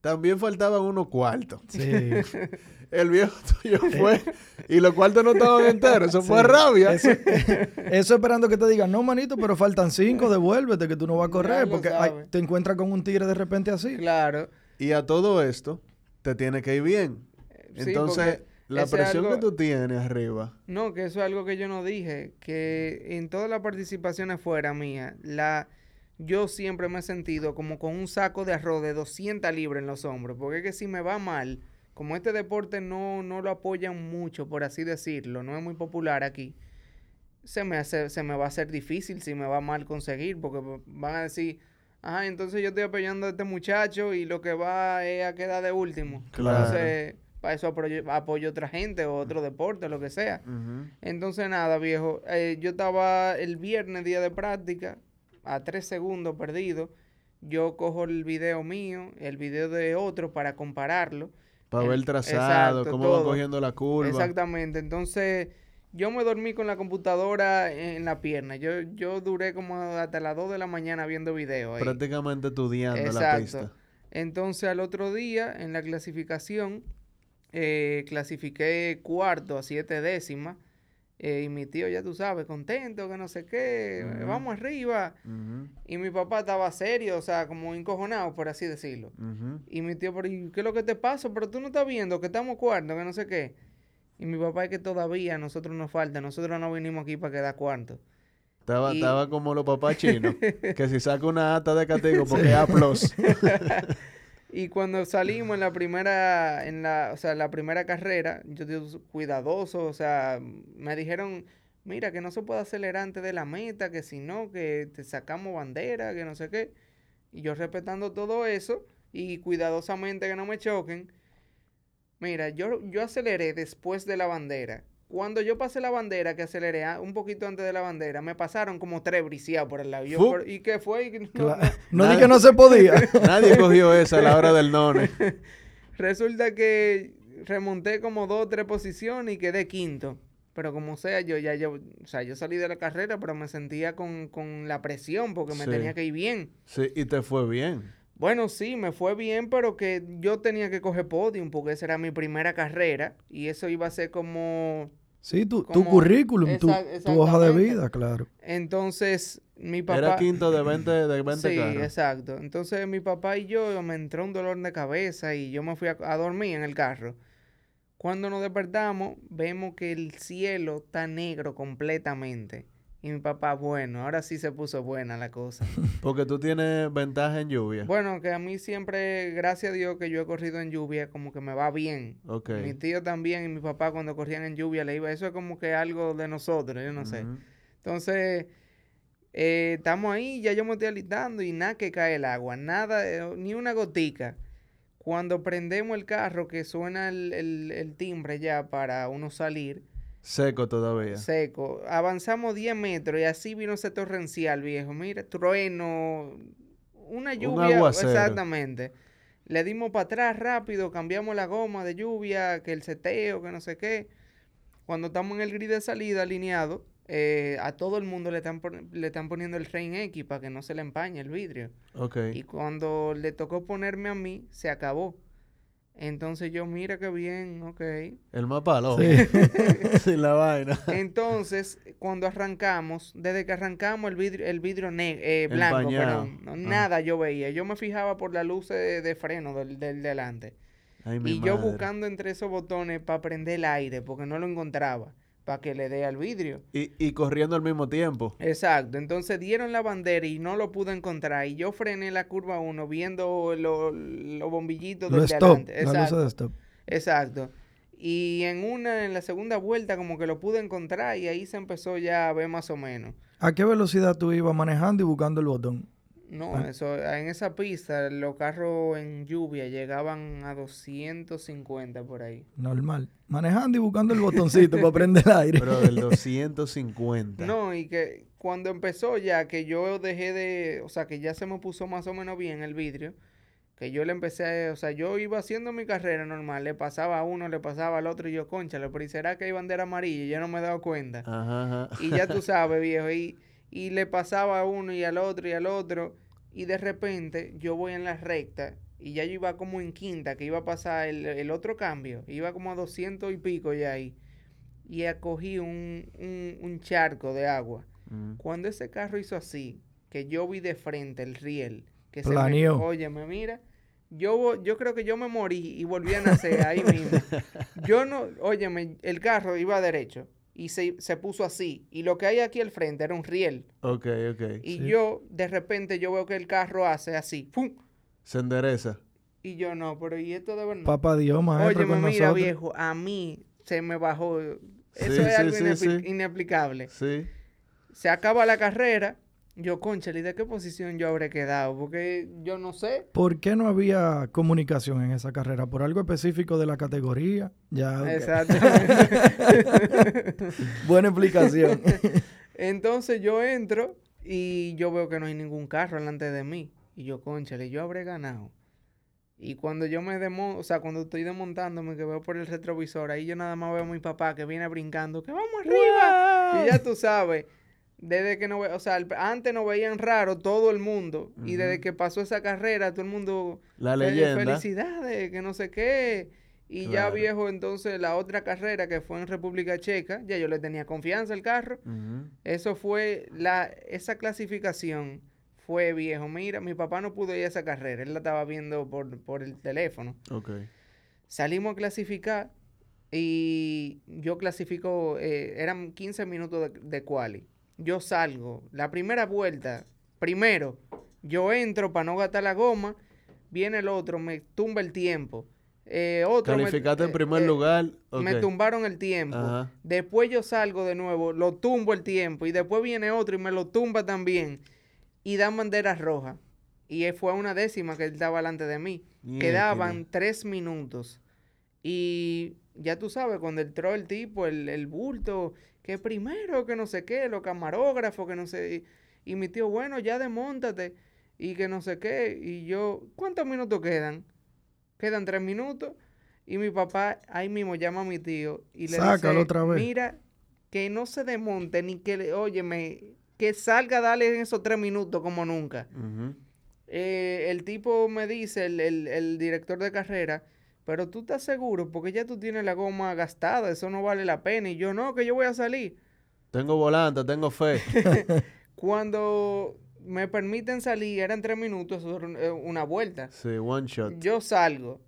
También faltaban unos cuartos. Sí. El viejo tuyo fue y los cuartos no estaban enteros. Eso fue rabia. Eso, esperando que te digan, no, manito, pero faltan cinco, devuélvete que tú no vas a correr. porque te encuentras con un tigre de repente así. Claro. Y a todo esto, te tiene que ir bien. Entonces, la presión que tú tienes arriba. No, que eso es algo que yo no dije. Que en todas las participaciones fuera mía, la, yo siempre me he sentido como con un saco de arroz de 200 libras en los hombros. Porque es que si me va mal, como este deporte no, no lo apoyan mucho, por así decirlo, no es muy popular aquí, se me, hace, se me va a hacer difícil si me va mal conseguir. Porque van a decir, ah, entonces yo estoy apoyando a este muchacho y lo que va es a quedar de último. Claro. Entonces para eso apoyo, a otra gente o otro deporte, lo que sea. Entonces, nada, viejo, eh, yo estaba el viernes, día de práctica, a tres segundos perdido. Yo cojo el video mío, el video de otro para compararlo. Para ver el trazado, cómo va cogiendo la curva. Exactamente. Entonces, yo me dormí con la computadora en la pierna. Yo, yo duré como hasta las 2 de la mañana viendo video. Prácticamente estudiando la pista. Entonces, al otro día, en la clasificación, eh, clasifiqué cuarto a siete décimas. Eh, y mi tío, ya tú sabes, contento, que no sé qué, vamos arriba. Y mi papá estaba serio, o sea, como encojonado, por así decirlo. Y mi tío, ¿qué es lo que te pasa? Pero tú no estás viendo que estamos cuarto, que no sé qué. Y mi papá es que todavía a nosotros nos falta, nosotros no vinimos aquí para quedar cuarto. Estaba, estaba como los papás chinos, que si saca una ata de castigo porque es A+. Y cuando salimos en la primera, en la, o sea, la primera carrera, yo digo cuidadoso, o sea, me dijeron, mira que no se puede acelerar antes de la meta, que si no, que te sacamos bandera, que no sé qué. Y yo respetando todo eso y cuidadosamente que no me choquen. Mira, yo, yo aceleré después de la bandera. Cuando yo pasé la bandera, que aceleré ah, un poquito antes de la bandera, me pasaron como tres briseados por el lado. ¿Y qué fue? No, no, di que no se podía. Nadie cogió esa a la hora del none. Resulta que remonté como dos o tres posiciones y quedé quinto. Pero como sea, yo ya yo, o sea, yo salí de la carrera, pero me sentía con, la presión porque me tenía que ir bien. Sí, y te fue bien. Bueno, sí, me fue bien, pero que yo tenía que coger podium porque esa era mi primera carrera y eso iba a ser como... Sí, tu, tu currículum, tu, hoja de vida, claro. Entonces, mi papá... Era quinto de 20, de 20 Sí, exacto. Entonces, mi papá y yo me entró un dolor de cabeza y yo me fui a dormir en el carro. Cuando nos despertamos, vemos que el cielo está negro completamente. Y mi papá, bueno, ahora sí se puso buena la cosa. Porque tú tienes ventaja en lluvia. Bueno, que a mí siempre, gracias a Dios que yo he corrido en lluvia, como que me va bien. Mi tío también y mi papá cuando corrían en lluvia le iba, eso es como que algo de nosotros, yo no sé. Entonces, eh, estamos ahí, ya yo me estoy alistando y nada que cae el agua, nada, eh, ni una gotica. Cuando prendemos el carro, que suena el, timbre ya para uno salir. Seco todavía. Seco. Avanzamos 10 metros y así vino ese torrencial, viejo. Mira, trueno, una lluvia. Un exactamente. Le dimos para atrás rápido, cambiamos la goma de lluvia, que el seteo, que no sé qué. Cuando estamos en el grid de salida alineado, eh, a todo el mundo le están, le están poniendo el Rain X para que no se le empañe el vidrio. Okay. Y cuando le tocó ponerme a mí, se acabó. Entonces yo, mira qué bien, ok. El mapa, Sí. Sin la vaina. Entonces, cuando arrancamos, desde que arrancamos el vidrio, el vidrio eh, blanco, ah. nada yo veía. Yo me fijaba por la luz de, freno del, del delante. y yo buscando entre esos botones para prender el aire, porque no lo encontraba para que le dé al vidrio. Y, y, corriendo al mismo tiempo. Exacto. Entonces dieron la bandera y no lo pude encontrar. Y yo frené la curva 1 viendo los bombillitos de delante. Exacto. Exacto. Y en una, en la segunda vuelta, como que lo pude encontrar y ahí se empezó ya a ver más o menos. ¿A qué velocidad tú ibas manejando y buscando el botón? No, ah. eso, en esa pista los carros en lluvia llegaban a 250 por ahí. Normal. Manejando y buscando el botoncito para prender el aire. Pero del 250. No, y que cuando empezó ya, que yo dejé de, o sea, que ya se me puso más o menos bien el vidrio, que yo le empecé, a, o sea, yo iba haciendo mi carrera normal, le pasaba a uno, le pasaba al otro y yo, concha, pero ¿y será que hay bandera amarilla? Y yo no me he dado cuenta. Ajá, Y ya tú sabes, viejo, y y le pasaba a uno y al otro y al otro. Y de repente yo voy en la recta y ya yo iba como en quinta, que iba a pasar el, otro cambio. Iba como a 200 y pico ya ahí. Y acogí un, un, charco de agua. Mm. Cuando ese carro hizo así, que yo vi de frente el riel, que se me, oye, me mira, yo, yo creo que yo me morí y volví a nacer ahí mismo. Yo no, óyeme, el carro iba derecho y se, se, puso así. Y lo que hay aquí al frente era un riel. Ok, ok. Y yo, de repente, yo veo que el carro hace así. ¡Pum! Se endereza. Y yo no, pero ¿y esto de verdad? Papá Dios, maestro, Oye, mira, viejo, a mí se me bajó. Eso es algo inexplicable. Sí. Se acaba la carrera yo, conchale, ¿de qué posición yo habré quedado? Porque yo no sé. ¿Por qué no había comunicación en esa carrera? ¿Por algo específico de la categoría? Ya. Exacto. Buena explicación. Entonces yo entro y yo veo que no hay ningún carro delante de mí. Y yo, conchale, yo habré ganado. Y cuando yo me desmonto, o sea, cuando estoy desmontándome, que veo por el retrovisor, ahí yo nada más veo a mi papá que viene brincando, que vamos arriba. Y ya tú sabes. Desde que no, o sea, antes no veían raro todo el mundo. Y desde que pasó esa carrera, todo el mundo. La leyenda. Felicidades, que no sé qué. Y ya viejo, entonces la otra carrera que fue en República Checa, ya yo le tenía confianza al carro. Eso fue, la, esa clasificación fue viejo. Mira, mi papá no pudo ir a esa carrera, él la estaba viendo por, por el teléfono. Okay. Salimos a clasificar y yo clasifico, eh, eran 15 minutos de, de quali yo salgo, la primera vuelta, primero, yo entro para no gastar la goma, viene el otro, me tumba el tiempo. Eh, otro Calificaste en primer eh, lugar. Me tumbaron el tiempo. Después yo salgo de nuevo, lo tumbo el tiempo. Y después viene otro y me lo tumba también. Y dan banderas rojas. Y fue una décima que él estaba delante de mí. Quedaban tres minutos. Y ya tú sabes, cuando entró el tipo, el, el bulto, que primero, que no sé qué, los camarógrafos, que no sé. Y, mi tío, bueno, ya demóntate. Y que no sé qué. Y yo, ¿cuántos minutos quedan? Quedan tres minutos. Y mi papá ahí mismo llama a mi tío y le dice, otra vez. mira, que no se desmonte ni que, le, óyeme, que salga dale en esos tres minutos como nunca. Eh, el tipo me dice, el, el, director de carrera, pero tú estás seguro, porque ya tú tienes la goma gastada, eso no vale la pena. Y yo, no, que yo voy a salir. Tengo volante, tengo fe. Cuando me permiten salir, eran tres minutos, eh, una vuelta. Sí, one shot. Yo salgo.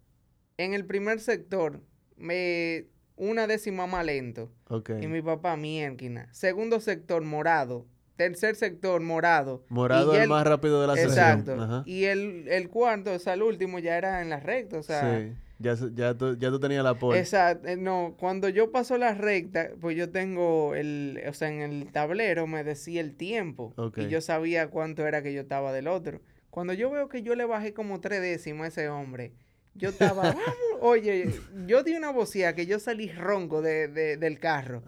En el primer sector, me una décima más lento. Okay. Y mi papá, mierquina. Segundo sector, morado. Tercer sector, morado. Morado es el más rápido de la exacto. Exacto. Y el, el cuarto, o sea, el último, ya era en la recta, o sea... Sí. Ya, ya, tú, ya tú tenías la pole. Exacto. Eh, no, cuando yo paso la recta, pues yo tengo el... O sea, en el tablero me decía el tiempo. Y yo sabía cuánto era que yo estaba del otro. Cuando yo veo que yo le bajé como tres décimas a ese hombre yo estaba, oye, yo di una vocía que yo salí ronco de, del carro.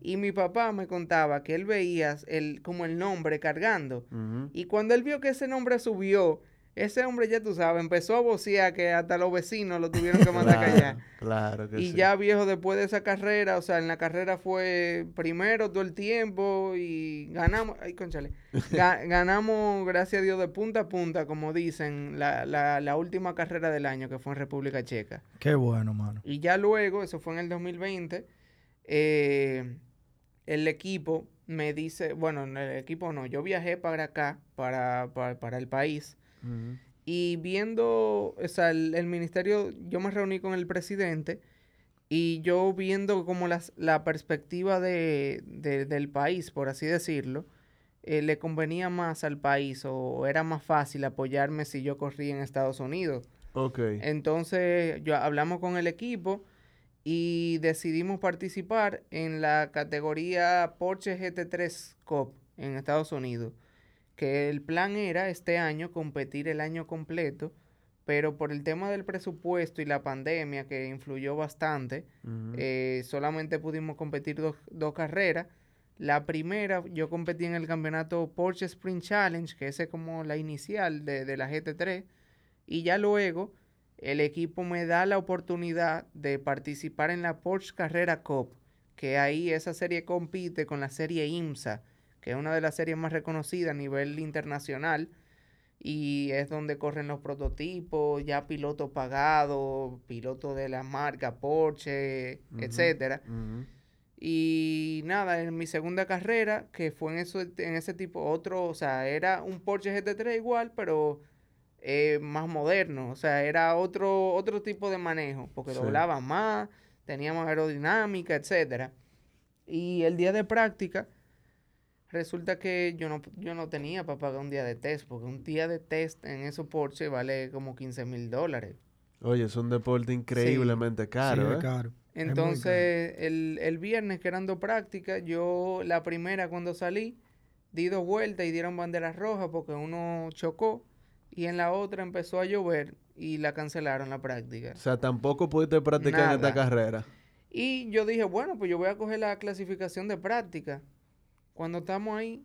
Y mi papá me contaba que él veía el, como el nombre cargando. Y cuando él vio que ese nombre subió, ese hombre, ya tú sabes, empezó a vocear que hasta los vecinos lo tuvieron que mandar a callar. Claro que y ya viejo, después de esa carrera, o sea, en la carrera fue primero todo el tiempo y ganamos, ay, conchale, ganamos, gracias a Dios, de punta a punta, como dicen, la, la, la, última carrera del año que fue en República Checa. Qué bueno, mano. Y ya luego, eso fue en el 2020, eh, el equipo me dice, bueno, el equipo no, yo viajé para acá, para, para, para el país y viendo, o sea, el, ministerio, yo me reuní con el presidente y yo viendo como las, la perspectiva de, del país, por así decirlo, eh, le convenía más al país o era más fácil apoyarme si yo corría en Estados Unidos. Ok. Entonces, yo hablamos con el equipo y decidimos participar en la categoría Porsche GT3 Cup en Estados Unidos que el plan era este año competir el año completo, pero por el tema del presupuesto y la pandemia que influyó bastante, eh, solamente pudimos competir dos, carreras. La primera, yo competí en el campeonato Porsche Sprint Challenge, que ese es como la inicial de, de la GT3, y ya luego el equipo me da la oportunidad de participar en la Porsche Carrera Cup, que ahí esa serie compite con la serie IMSA, que es una de las series más reconocidas a nivel internacional y es donde corren los prototipos, ya pilotos pagados, pilotos de la marca Porsche, etcétera. Y nada, en mi segunda carrera, que fue en eso, en ese tipo, otro, o sea, era un Porsche GT3 igual, pero eh, más moderno, o sea, era otro, otro tipo de manejo, porque doblaba más, tenía más aerodinámica, etcétera. Y el día de práctica, Resulta que yo no, yo no tenía para pagar un día de test, porque un día de test en esos Porsche vale como 15 mil dólares. Oye, es un deporte increíblemente caro, ¿eh? caro. Entonces, El, el, viernes que eran dos prácticas, yo la primera cuando salí, di dos vueltas y dieron banderas rojas porque uno chocó y en la otra empezó a llover y la cancelaron la práctica. O sea, tampoco pudiste practicar en esta carrera. Y yo dije, bueno, pues yo voy a coger la clasificación de práctica. Cuando estamos ahí,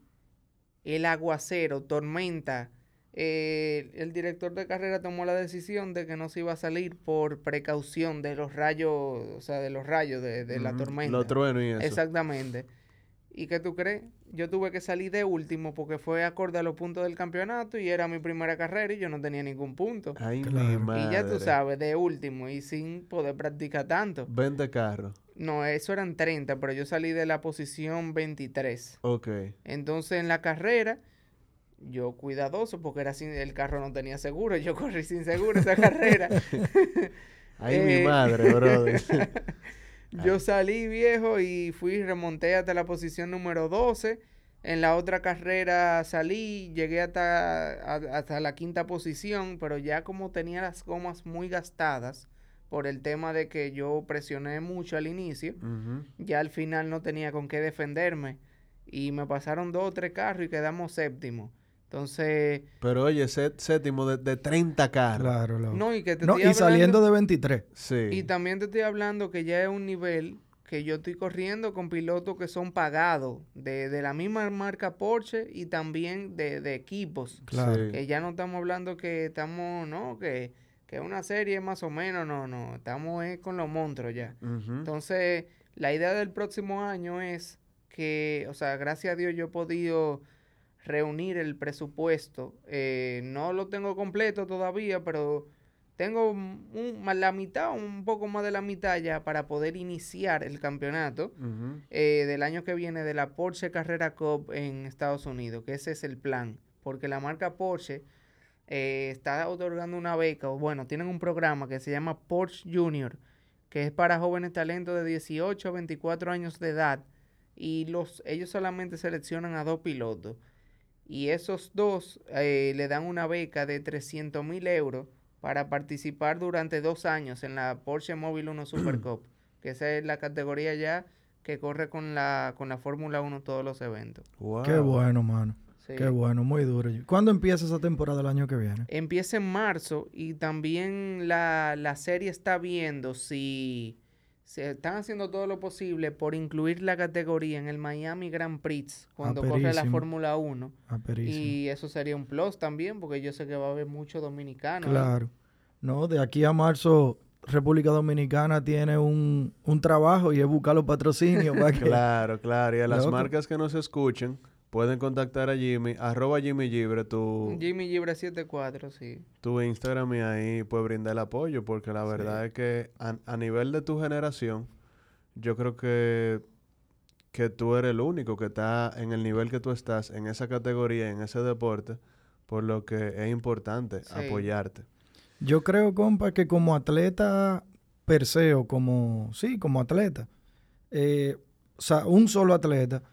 el aguacero, tormenta, eh, el director de carrera tomó la decisión de que no se iba a salir por precaución de los rayos, o sea, de los rayos de, la tormenta. Los truenos y eso. Exactamente. ¿Y qué tú crees? Yo tuve que salir de último porque fue acorde a los puntos del campeonato y era mi primera carrera y yo no tenía ningún punto. Ay, mi madre. Y ya tú sabes, de último y sin poder practicar tanto. 20 carros. No, eso eran 30, pero yo salí de la posición 23. Ok. Entonces en la carrera, yo cuidadoso porque era sin, el carro no tenía seguro, yo corrí sin seguro esa carrera. Ay, mi eh, madre, brother. yo salí viejo y fui, remonté hasta la posición número 12. En la otra carrera salí, llegué hasta, hasta la quinta posición, pero ya como tenía las gomas muy gastadas, por el tema de que yo presioné mucho al inicio. Ya al final no tenía con qué defenderme. Y me pasaron dos o tres carros y quedamos séptimo. Entonces. Pero oye, séptimo de, de, 30 carros. Claro, No, y que te no, y saliendo de 23. Sí. Y también te estoy hablando que ya es un nivel que yo estoy corriendo con pilotos que son pagados de, de la misma marca Porsche y también de, de equipos. Claro. Que ya no estamos hablando que estamos, ¿no? Que, que una serie más o menos, no, no. Estamos con los monstruos ya. Entonces, la idea del próximo año es que, o sea, gracias a Dios yo he podido reunir el presupuesto. Eh, no lo tengo completo todavía, pero tengo un, la mitad, un poco más de la mitad ya para poder iniciar el campeonato eh, del año que viene de la Porsche Carrera Cup en Estados Unidos, que ese es el plan, porque la marca Porsche eh, está otorgando una beca, o bueno, tienen un programa que se llama Porsche Junior, que es para jóvenes talentos de 18 a 24 años de edad, y los, ellos solamente seleccionan a dos pilotos, y esos dos eh, le dan una beca de 300 mil euros para participar durante dos años en la Porsche Móvil 1 Super Cup, que esa es la categoría ya que corre con la, con la Fórmula 1 todos los eventos. Qué bueno, mano. Qué bueno, muy duro. ¿Cuándo empieza esa temporada el año que viene? Empieza en marzo y también la, la serie está viendo si se están haciendo todo lo posible por incluir la categoría en el Miami Grand Prix cuando corre la Fórmula 1. y eso sería un plus también, porque yo sé que va a haber muchos dominicanos. Claro. No, de aquí a marzo República Dominicana tiene un, trabajo y es buscar los patrocinios. claro, claro. Y a las marcas que nos escuchen, Pueden contactar a Jimmy, arroba Jimmy Gibre, tu... Jimmy Gibre 74, sí. Tu Instagram y ahí puede brindar el apoyo, porque la verdad es que a, nivel de tu generación, yo creo que, que tú eres el único que está en el nivel que tú estás, en esa categoría, en ese deporte, por lo que es importante apoyarte. Yo creo, compa, que como atleta per se, o como, sí, como atleta, eh, o sea, un solo atleta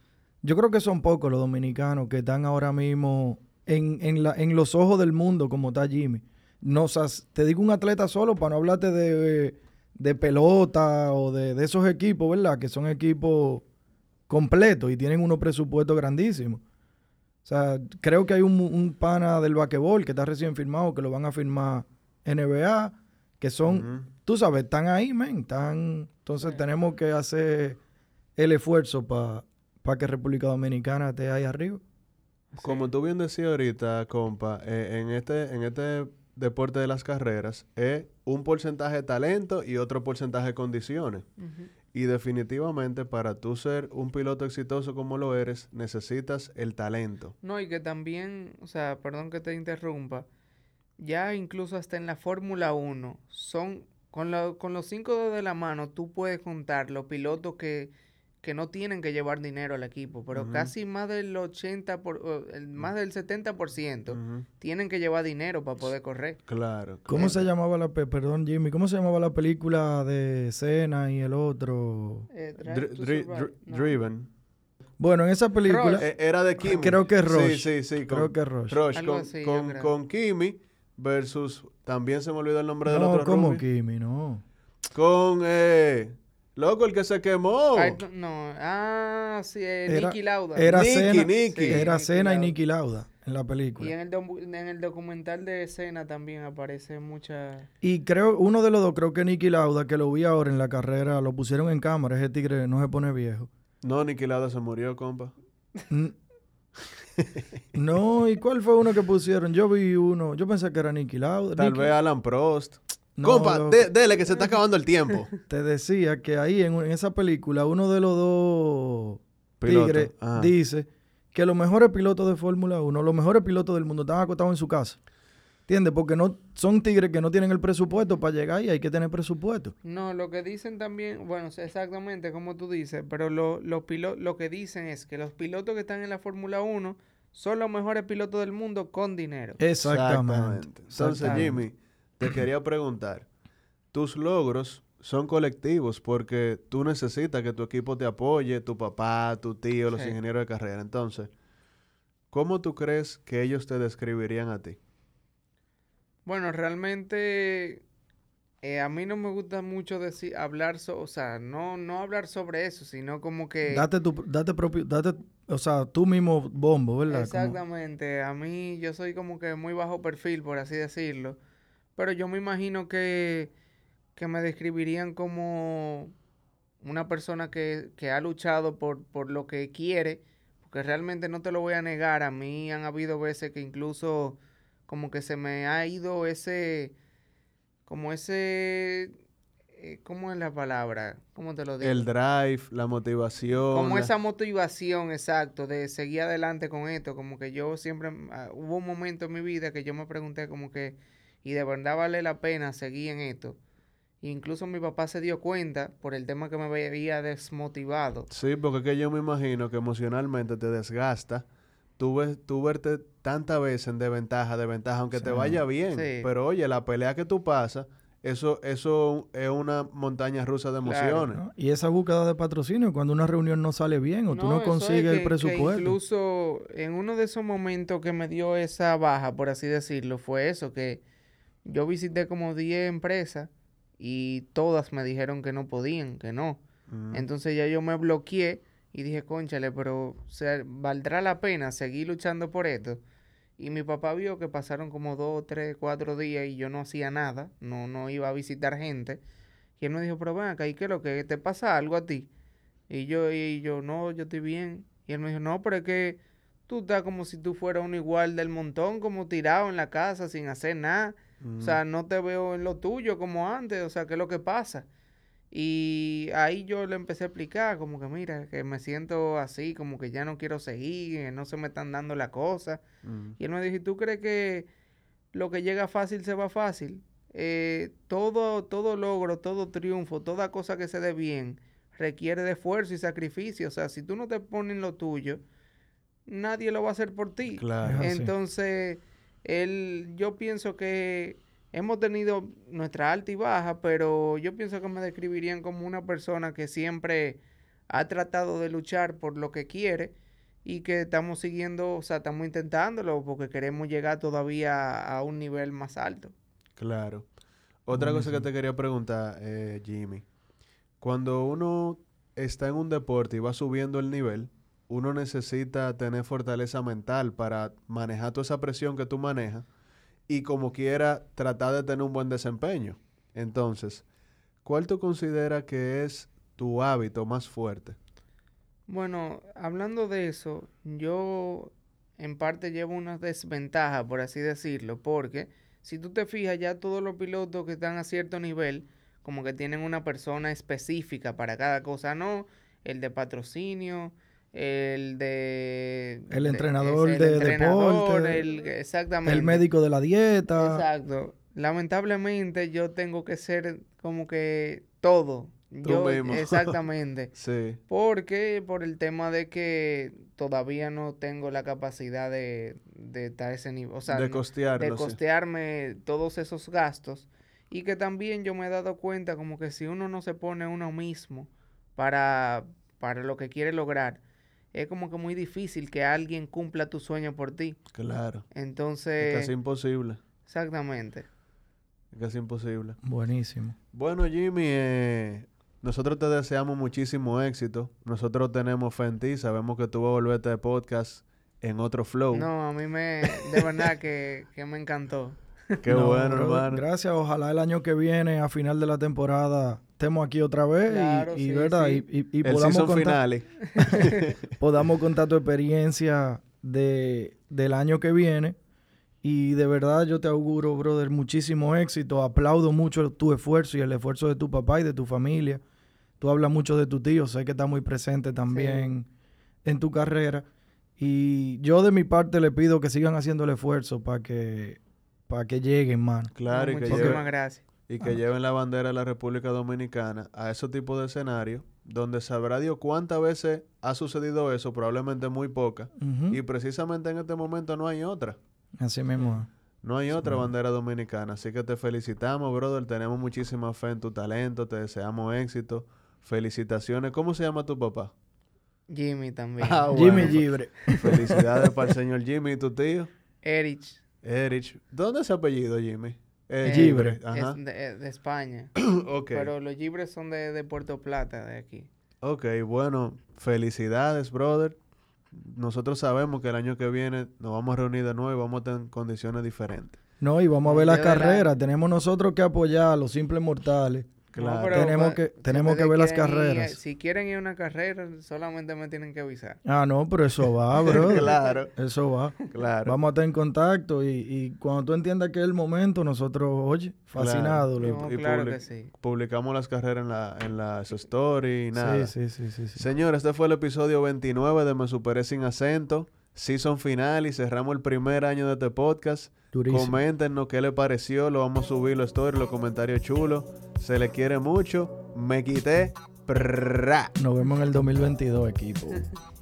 yo creo que son pocos los dominicanos que están ahora mismo en, en, la, en los ojos del mundo como está Jimmy. No, o sea, te digo un atleta solo para no hablarte de, de pelota o de, de, esos equipos, ¿verdad? Que son equipos completos y tienen unos presupuestos grandísimos. O sea, creo que hay un, un pana del basquetbol que está recién firmado, que lo van a firmar NBA, que son, tú sabes, están ahí, men, están... Entonces tenemos que hacer el esfuerzo para para que República Dominicana esté ahí arriba. Como tú bien decías ahorita, compa, eh, en, este, en este deporte de las carreras es un porcentaje de talento y otro porcentaje de condiciones. Y definitivamente para tú ser un piloto exitoso como lo eres, necesitas el talento. No, y que también, o sea, perdón que te interrumpa, ya incluso hasta en la Fórmula 1, son, con, con los cinco dedos de la mano, tú puedes contar los pilotos que que no tienen que llevar dinero al equipo, pero casi más del 80, por, más del 70% tienen que llevar dinero para poder correr. Claro. ¿Cómo se llamaba la, perdón Jimmy, cómo se llamaba la película de Cena y el otro? Eh, Driven. Bueno, en esa película... E, era de Kimi. Creo que es Rush. Sí, sí, sí. Creo que es Rush. con, con, Kimi versus... También se me olvidó el nombre del otro. No, como Kimi, no. Con... Eh, Loco, el que se quemó. no, ah, sí, eh, Nicky Lauda. Era Cena, era Cena y Nicky Lauda en la película. Y en el, en el documental de Cena también aparece mucha... Y creo, uno de los dos, creo que Nicky Lauda, que lo vi ahora en la carrera, lo pusieron en cámara, ese tigre no se pone viejo. No, Nicky Lauda se murió, compa. no, ¿y cuál fue uno que pusieron? Yo vi uno, yo pensé que era Nicky Lauda. Tal vez Alan Prost. Compa, dele que se está acabando el tiempo. Te decía que ahí en, esa película uno de los dos tigres dice que los mejores pilotos de Fórmula 1, los mejores pilotos del mundo están acostados en su casa. ¿Entiendes? Porque no son tigres que no tienen el presupuesto para llegar y hay que tener presupuesto. No, lo que dicen también, bueno, exactamente como tú dices, pero lo, lo, lo que dicen es que los pilotos que están en la Fórmula 1 son los mejores pilotos del mundo con dinero. Exactamente. Entonces, Jimmy, te quería preguntar, tus logros son colectivos porque tú necesitas que tu equipo te apoye, tu papá, tu tío, los ingenieros de carrera. Entonces, ¿cómo tú crees que ellos te describirían a ti? Bueno, realmente eh, a mí no me gusta mucho decir, hablar, o sea, no, no hablar sobre eso, sino como que... Date tu, date propio, date, o sea, tú mismo bombo, ¿verdad? Exactamente. A mí, yo soy como que muy bajo perfil, por así decirlo. Pero yo me imagino que, que me describirían como una persona que, que ha luchado por, por lo que quiere, porque realmente no te lo voy a negar, a mí han habido veces que incluso como que se me ha ido ese como ese, eh, ¿cómo es la palabra? ¿Cómo te lo digo? El drive, la motivación. Como esa motivación, exacto, de seguir adelante con esto. Como que yo siempre, ah, hubo un momento en mi vida que yo me pregunté como que, ¿y de verdad vale la pena seguir en esto? Incluso mi papá se dio cuenta por el tema que me veía desmotivado. Sí, porque es que yo me imagino que emocionalmente te desgasta tú, ves, tú verte tantas veces en desventaja, desventaja, aunque te vaya bien. Pero oye, la pelea que tú pasas, eso, eso es una montaña rusa de emociones. Y esa búsqueda de patrocinio, cuando una reunión no sale bien o tú no consigues el presupuesto. incluso en uno de esos momentos que me dio esa baja, por así decirlo, fue eso, que yo visité como 10 empresas y todas me dijeron que no podían, que no. Mm. Entonces ya yo me bloqueé y dije, conchale, pero ¿valdrá la pena seguir luchando por esto? Y mi papá vio que pasaron como dos, tres, cuatro días y yo no hacía nada, no, no iba a visitar gente. Y él me dijo, pero ven acá, ¿y qué es lo que te pasa algo a ti? Y yo, y yo, no, yo estoy bien. Y él me dijo, no, pero es que tú estás como si tú fueras un igual del montón, como tirado en la casa sin hacer nada. O sea, no te veo en lo tuyo como antes, o sea, ¿qué es lo que pasa? Y ahí yo le empecé a explicar, como que mira, que me siento así, como que ya no quiero seguir, no se me están dando las cosas. Mm. Y él me dijo, ¿tú crees que lo que llega fácil se va fácil? Eh, todo, todo logro, todo triunfo, toda cosa que se dé bien, requiere de esfuerzo y sacrificio. O sea, si tú no te pones lo tuyo, nadie lo va a hacer por ti. Claro. Entonces, él, yo pienso que hemos tenido nuestra alta y baja, pero yo pienso que me describirían como una persona que siempre ha tratado de luchar por lo que quiere y que estamos siguiendo, o sea, estamos intentándolo porque queremos llegar todavía a un nivel más alto. Claro. Otra cosa que te quería preguntar, eh, Jimmy. Cuando uno está en un deporte y va subiendo el nivel, uno necesita tener fortaleza mental para manejar toda esa presión que tú manejas y como quiera tratar de tener un buen desempeño. Entonces, ¿cuál tú consideras que es tu hábito más fuerte? Bueno, hablando de eso, yo en parte llevo una desventaja, por así decirlo, porque si tú te fijas, ya todos los pilotos que están a cierto nivel, como que tienen una persona específica para cada cosa, no el de patrocinio, el de... El entrenador de deporte. El, exactamente. El médico de la dieta. Exacto. Lamentablemente yo tengo que ser como que todo. yo, Exactamente. sí. Porque por el tema de que todavía no tengo la capacidad de, de estar a ese nivel. O sea, de, de costearme todos esos gastos. Y que también yo me he dado cuenta como que si uno no se pone uno mismo para, para lo que quiere lograr, es como que muy difícil que alguien cumpla tu sueño por ti. Claro. Entonces... Es casi imposible. Exactamente. Es casi imposible. Buenísimo. Bueno, Jimmy, eh, nosotros te deseamos muchísimo éxito. Nosotros tenemos fe en ti. Sabemos que tú vas a volver a este podcast en otro flow. No, a mí me... De verdad que, que me encantó. Qué bueno, hermano. Gracias. Ojalá el año que viene, a final de la temporada, estemos aquí otra vez y, ¿verdad? y, podamos, contar, podamos contar tu experiencia de, del año que viene. Y de verdad yo te auguro, brother, muchísimo éxito. Aplaudo mucho tu esfuerzo y el esfuerzo de tu papá y de tu familia. Tú hablas mucho de tu tío, sé que está muy presente también en tu carrera. Y yo de mi parte le pido que sigan haciendo el esfuerzo para que para que lleguen, mano. Claro, y que lleven, gracias. Y que lleven la bandera de la República Dominicana a esos tipos de escenarios donde sabrá Dios cuántas veces ha sucedido eso, probablemente muy pocas. Y precisamente en este momento no hay otra. Así mismo. No hay otra bandera dominicana. Así que te felicitamos, brother. Tenemos muchísima fe en tu talento. Te deseamos éxito. Felicitaciones. ¿Cómo se llama tu papá? Jimmy también. Ah, Jimmy Libre. Felicidades para el señor Jimmy y tu tío. Erich. Erich. ¿Dónde es apellido, Jimmy? Eh, Gibre. Ajá. Es de, de España. ok. Pero los Gibres son de, de Puerto Plata, de aquí. Ok, bueno, felicidades, brother. Nosotros sabemos que el año que viene nos vamos a reunir de nuevo y vamos a tener condiciones diferentes. No, y vamos a ver la- carreras. Tenemos nosotros que apoyar a los simples mortales. Claro. No, pero Tenemos que- si tenemos que ver las ir- carreras. si quieren ir a una carrera, solamente me tienen que avisar. Ah, no, pero eso va, bro. Claro. Eso va. Claro. Vamos a estar en contacto y, y cuando tú entiendas que es el momento, nosotros, oye, fascinados. Claro. loco. No, y claro public- que sí. Publicamos las carreras en la, en la story y nada. Sí, sí, sí, sí, sí. Señor, este fue el episodio 29 de Me Superé Sin Acento. Season final y cerramos el primer año de este podcast. Durísimo. Coméntenos qué le pareció. Lo vamos a subir los stories, los comentarios chulos. Se le quiere mucho. Me quité. Prrrá. Nos vemos en el 2022, equipo.